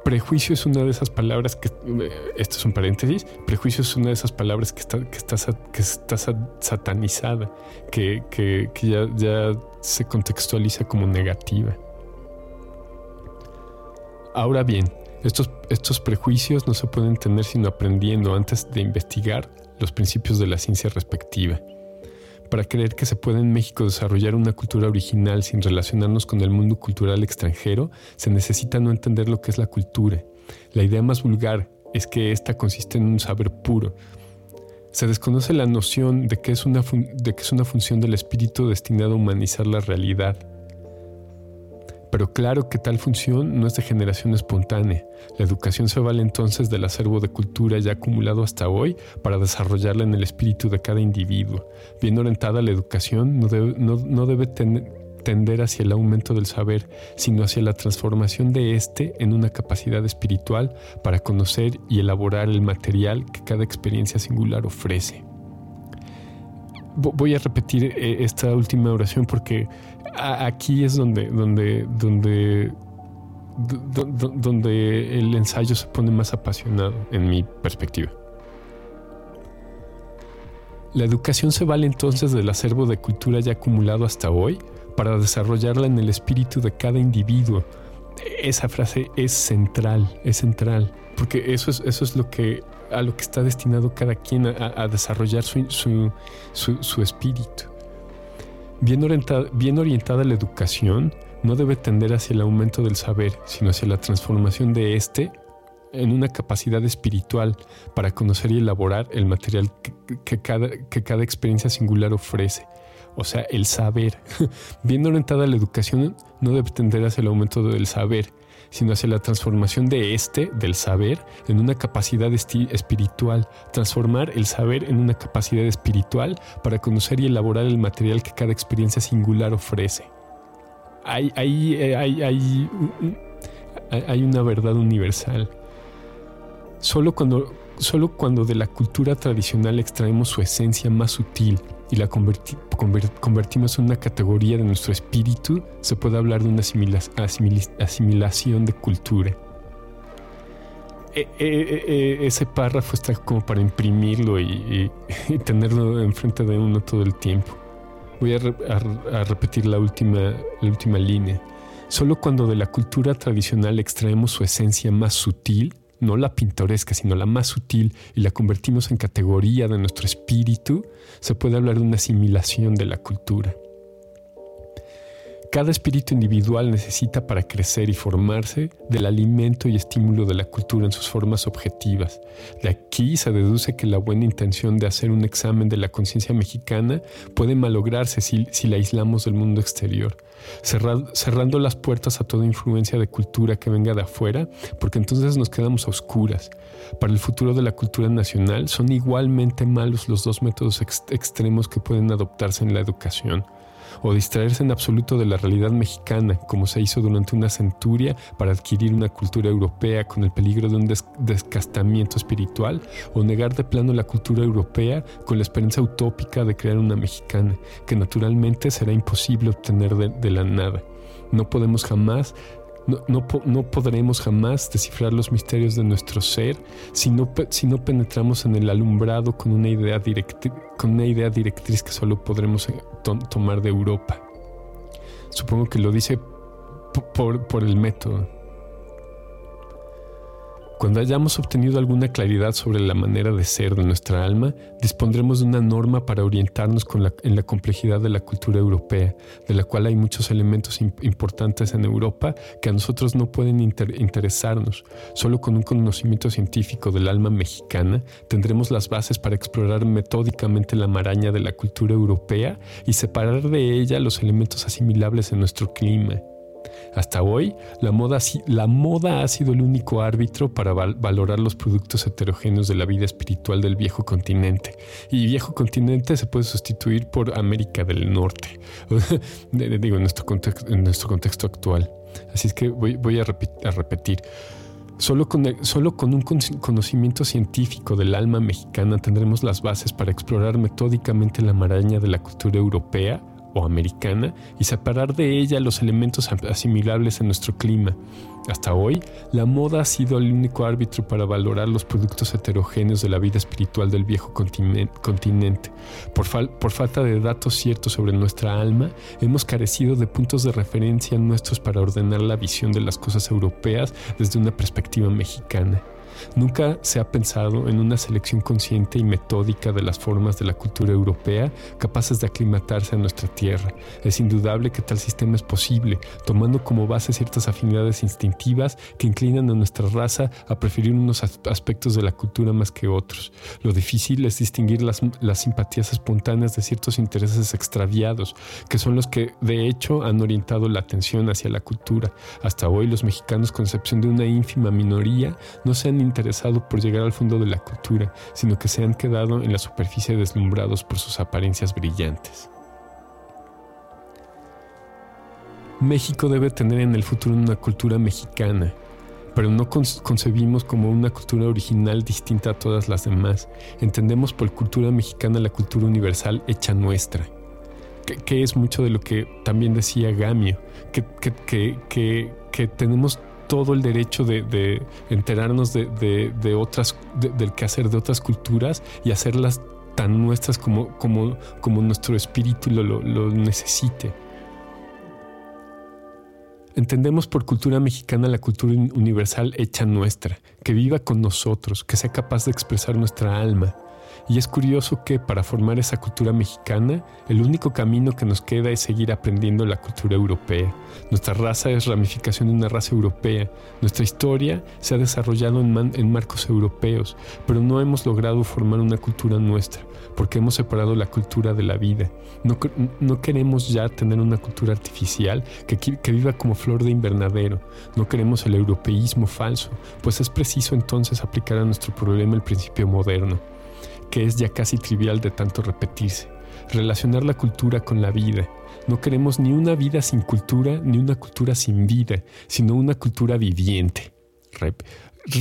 prejuicio es una de esas palabras que, eh, esto es un paréntesis, prejuicio es una de esas palabras que está, que está, que está satanizada, que, que, ya, ya se contextualiza como negativa. Ahora bien, estos, estos prejuicios no se pueden tener sino aprendiendo antes de investigar los principios de la ciencia respectiva. Para creer que se puede en México desarrollar una cultura original sin relacionarnos con el mundo cultural extranjero, se necesita no entender lo que es la cultura. La idea más vulgar es que ésta consiste en un saber puro. Se desconoce la noción de que es una, de que es una función del espíritu destinado a humanizar la realidad pero claro que tal función no es de generación espontánea. La educación se vale entonces del acervo de cultura ya acumulado hasta hoy para desarrollarla en el espíritu de cada individuo. Bien orientada la educación no debe, tender hacia el aumento del saber, sino hacia la transformación de éste en una capacidad espiritual para conocer y elaborar el material que cada experiencia singular ofrece. Voy a repetir eh, esta última oración porque aquí es donde, donde, donde, el ensayo se pone más apasionado en mi perspectiva. La educación se vale entonces del acervo de cultura ya acumulado hasta hoy para desarrollarla en el espíritu de cada individuo. Esa frase es central, es central, porque eso es, eso es lo que, a lo que está destinado cada quien a, desarrollar su, su, su espíritu. Bien orientada, la educación no debe tender hacia el aumento del saber, sino hacia la transformación de éste en una capacidad espiritual para conocer y elaborar el material que, cada, que cada experiencia singular ofrece. O sea, el saber. Bien orientada la educación no debe tender hacia el aumento del saber, sino hacia la transformación de este, del saber, en una capacidad espiritual, transformar el saber en una capacidad espiritual para conocer y elaborar el material que cada experiencia singular ofrece. Hay, hay, eh, hay, hay, hay una verdad universal. Solo cuando, solo cuando de la cultura tradicional extraemos su esencia más sutil, y la convertimos en una categoría de nuestro espíritu, se puede hablar de una asimilación de cultura. E, e, e, ese párrafo está como para imprimirlo y, tenerlo enfrente de uno todo el tiempo. Voy a, a repetir la última, la última línea. Solo cuando de la cultura tradicional extraemos su esencia más sutil, no la pintoresca, sino la más sutil, y la convertimos en categoría de nuestro espíritu, se puede hablar de una asimilación de la cultura. Cada espíritu individual necesita para crecer y formarse del alimento y estímulo de la cultura en sus formas objetivas. De aquí se deduce que la buena intención de hacer un examen de la conciencia mexicana puede malograrse si, la aislamos del mundo exterior, cerrando las puertas a toda influencia de cultura que venga de afuera, porque entonces nos quedamos a oscuras. Para el futuro de la cultura nacional son igualmente malos los dos métodos extremos que pueden adoptarse en la educación o distraerse en absoluto de la realidad mexicana, como se hizo durante una centuria para adquirir una cultura europea con el peligro de un descastamiento espiritual, o negar de plano la cultura europea con la esperanza utópica de crear una mexicana, que naturalmente será imposible obtener de la nada. No podemos jamás no, podremos jamás descifrar los misterios de nuestro ser si no, penetramos en el alumbrado con una idea, con una idea directriz que solo podremos eh, tomar de Europa. Supongo que lo dice por el método. Cuando hayamos obtenido alguna claridad sobre la manera de ser de nuestra alma, dispondremos de una norma para orientarnos en la complejidad de la cultura europea, de la cual hay muchos elementos importantes en Europa que a nosotros no pueden interesarnos. Solo con un conocimiento científico del alma mexicana tendremos las bases para explorar metódicamente la maraña de la cultura europea y separar de ella los elementos asimilables en nuestro clima Hasta hoy, la moda, ha sido el único árbitro para valorar los productos heterogéneos de la vida espiritual del viejo continente. Y viejo continente se puede sustituir por América del Norte, digo, en nuestro, contexto, en nuestro contexto actual. Así es que voy, a, repetir. Solo con, solo con, un conocimiento científico del alma mexicana tendremos las bases para explorar metódicamente la maraña de la cultura europea o americana y separar de ella los elementos asimilables a nuestro clima. Hasta hoy, la moda ha sido el único árbitro para valorar los productos heterogéneos de la vida espiritual del viejo continente. Por, por falta de datos ciertos sobre nuestra alma, hemos carecido de puntos de referencia nuestros para ordenar la visión de las cosas europeas desde una perspectiva mexicana. Nunca se ha pensado en una selección consciente y metódica de las formas de la cultura europea capaces de aclimatarse a nuestra tierra. Es indudable que tal sistema es posible, tomando como base ciertas afinidades instintivas que inclinan a nuestra raza a preferir unos aspectos de la cultura más que otros. Lo difícil es distinguir las, las simpatías espontáneas de ciertos intereses extraviados, que son los que de hecho han orientado la atención hacia la cultura. Hasta hoy los mexicanos, con excepción de una ínfima minoría, no se han interesado por llegar al fondo de la cultura, sino que se han quedado en la superficie deslumbrados por sus apariencias brillantes. México debe tener en el futuro una cultura mexicana, pero no concebimos como una cultura original distinta a todas las demás. Entendemos por cultura mexicana la cultura universal hecha nuestra, que, es mucho de lo que también decía Gamio, que, que, que tenemos todo el derecho de, enterarnos de, otras, del quehacer de otras culturas y hacerlas tan nuestras como, nuestro espíritu lo necesite. Entendemos por cultura mexicana la cultura universal hecha nuestra, que viva con nosotros, que sea capaz de expresar nuestra alma, y es curioso que para formar esa cultura mexicana, el único camino que nos queda es seguir aprendiendo la cultura europea. Nuestra raza es ramificación de una raza europea. Nuestra historia se ha desarrollado en, marcos europeos, pero no hemos logrado formar una cultura nuestra, porque hemos separado la cultura de la vida. No, queremos ya tener una cultura artificial que, que viva como flor de invernadero. No queremos el europeísmo falso, pues es preciso entonces aplicar a nuestro problema el principio moderno que es ya casi trivial de tanto repetirse. Relacionar la cultura con la vida. No queremos ni una vida sin cultura, ni una cultura sin vida, sino una cultura viviente.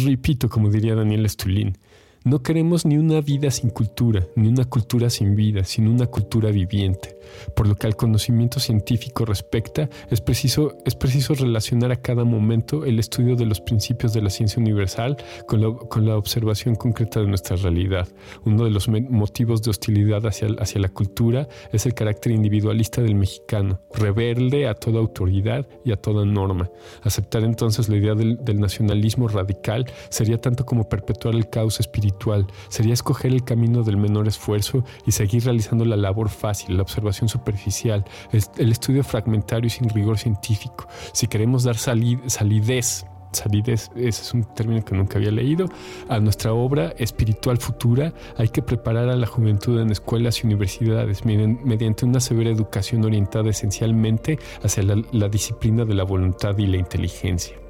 repito, como diría Daniel Stulin, no queremos ni una vida sin cultura, ni una cultura sin vida, sino una cultura viviente. Por lo que al conocimiento científico respecta, es preciso, es preciso relacionar a cada momento el estudio de los principios de la ciencia universal con la, con la observación concreta de nuestra realidad. Uno de los motivos de hostilidad hacia, hacia la cultura es el carácter individualista del mexicano, rebelde a toda autoridad y a toda norma. Aceptar entonces la idea del, del nacionalismo radical sería tanto como perpetuar el caos espiritual sería escoger el camino del menor esfuerzo y seguir realizando la labor fácil, la observación superficial, el estudio fragmentario y sin rigor científico. Si queremos dar salidez ese es un término que nunca había leído, a nuestra obra espiritual futura, hay que preparar a la juventud en escuelas y universidades mediante una severa educación orientada esencialmente hacia la disciplina de la voluntad y la inteligencia.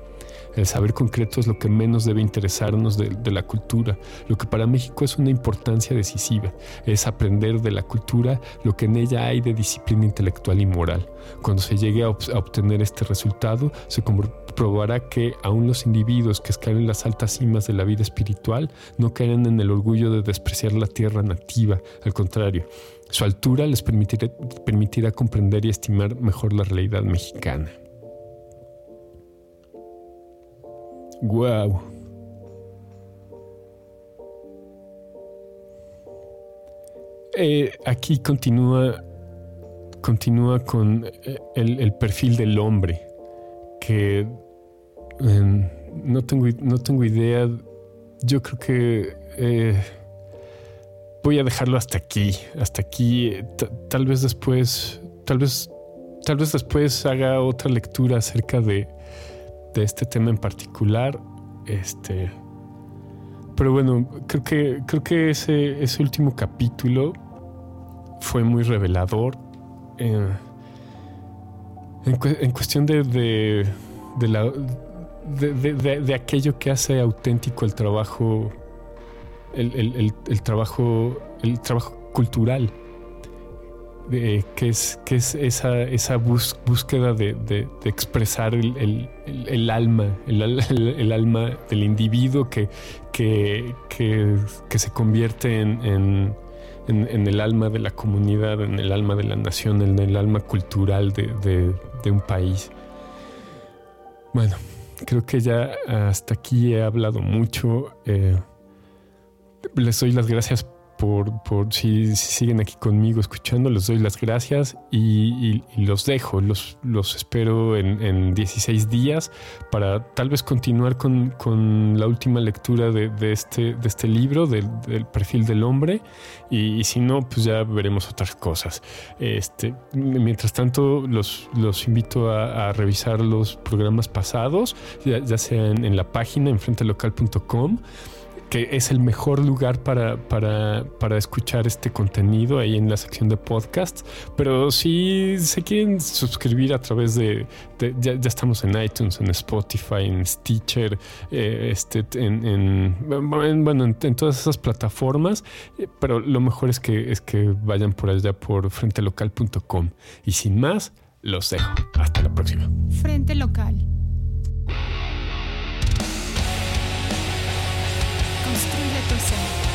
El saber concreto es lo que menos debe interesarnos de, la cultura. Lo que para México es una importancia decisiva es aprender de la cultura lo que en ella hay de disciplina intelectual y moral. Cuando se llegue a, obtener este resultado, se comprobará que aún los individuos que escalen las altas cimas de la vida espiritual no caerán en el orgullo de despreciar la tierra nativa. Al contrario, su altura les permitirá comprender y estimar mejor la realidad mexicana. Wow. Eh, aquí continúa, continúa con eh, el, perfil del hombre, que em, no, tengo, no tengo idea. Yo creo que eh, voy a dejarlo hasta aquí. Hasta aquí. tal vez después. Tal vez. Tal vez después haga otra lectura acerca de de este tema en particular. Este, pero bueno, creo que, creo que ese, ese último capítulo fue muy revelador. Eh, en, cuestión de, de, de aquello que hace auténtico el trabajo, el, el, trabajo, el trabajo cultural, que es, que es esa, esa búsqueda de, expresar el, alma, el, alma del individuo que, que, que, se convierte en, en, el alma de la comunidad, en el alma de la nación, en el alma cultural de, de un país. Bueno, creo que ya hasta aquí he hablado mucho. Eh, les doy las gracias por, por si, siguen aquí conmigo escuchando, les doy las gracias y, los dejo, los, los espero en, en, 16 días para tal vez continuar con, con la última lectura de, de, este, de este libro, del, perfil del hombre, y, si no, pues ya veremos otras cosas. Este, mientras tanto, los, los invito a, revisar los programas pasados, ya, ya sea en, en la página enfrentelocal.com que es el mejor lugar para, para, escuchar este contenido ahí en la sección de podcasts. Pero si se quieren suscribir a través de, ya, estamos en iTunes, en Spotify, en Stitcher, eh, este, en, bueno, en, todas esas plataformas. Eh, pero lo mejor es que, es que vayan por allá por frentelocal.com. Y sin más, los dejo. Hasta la próxima. Frente Local. até a próxima.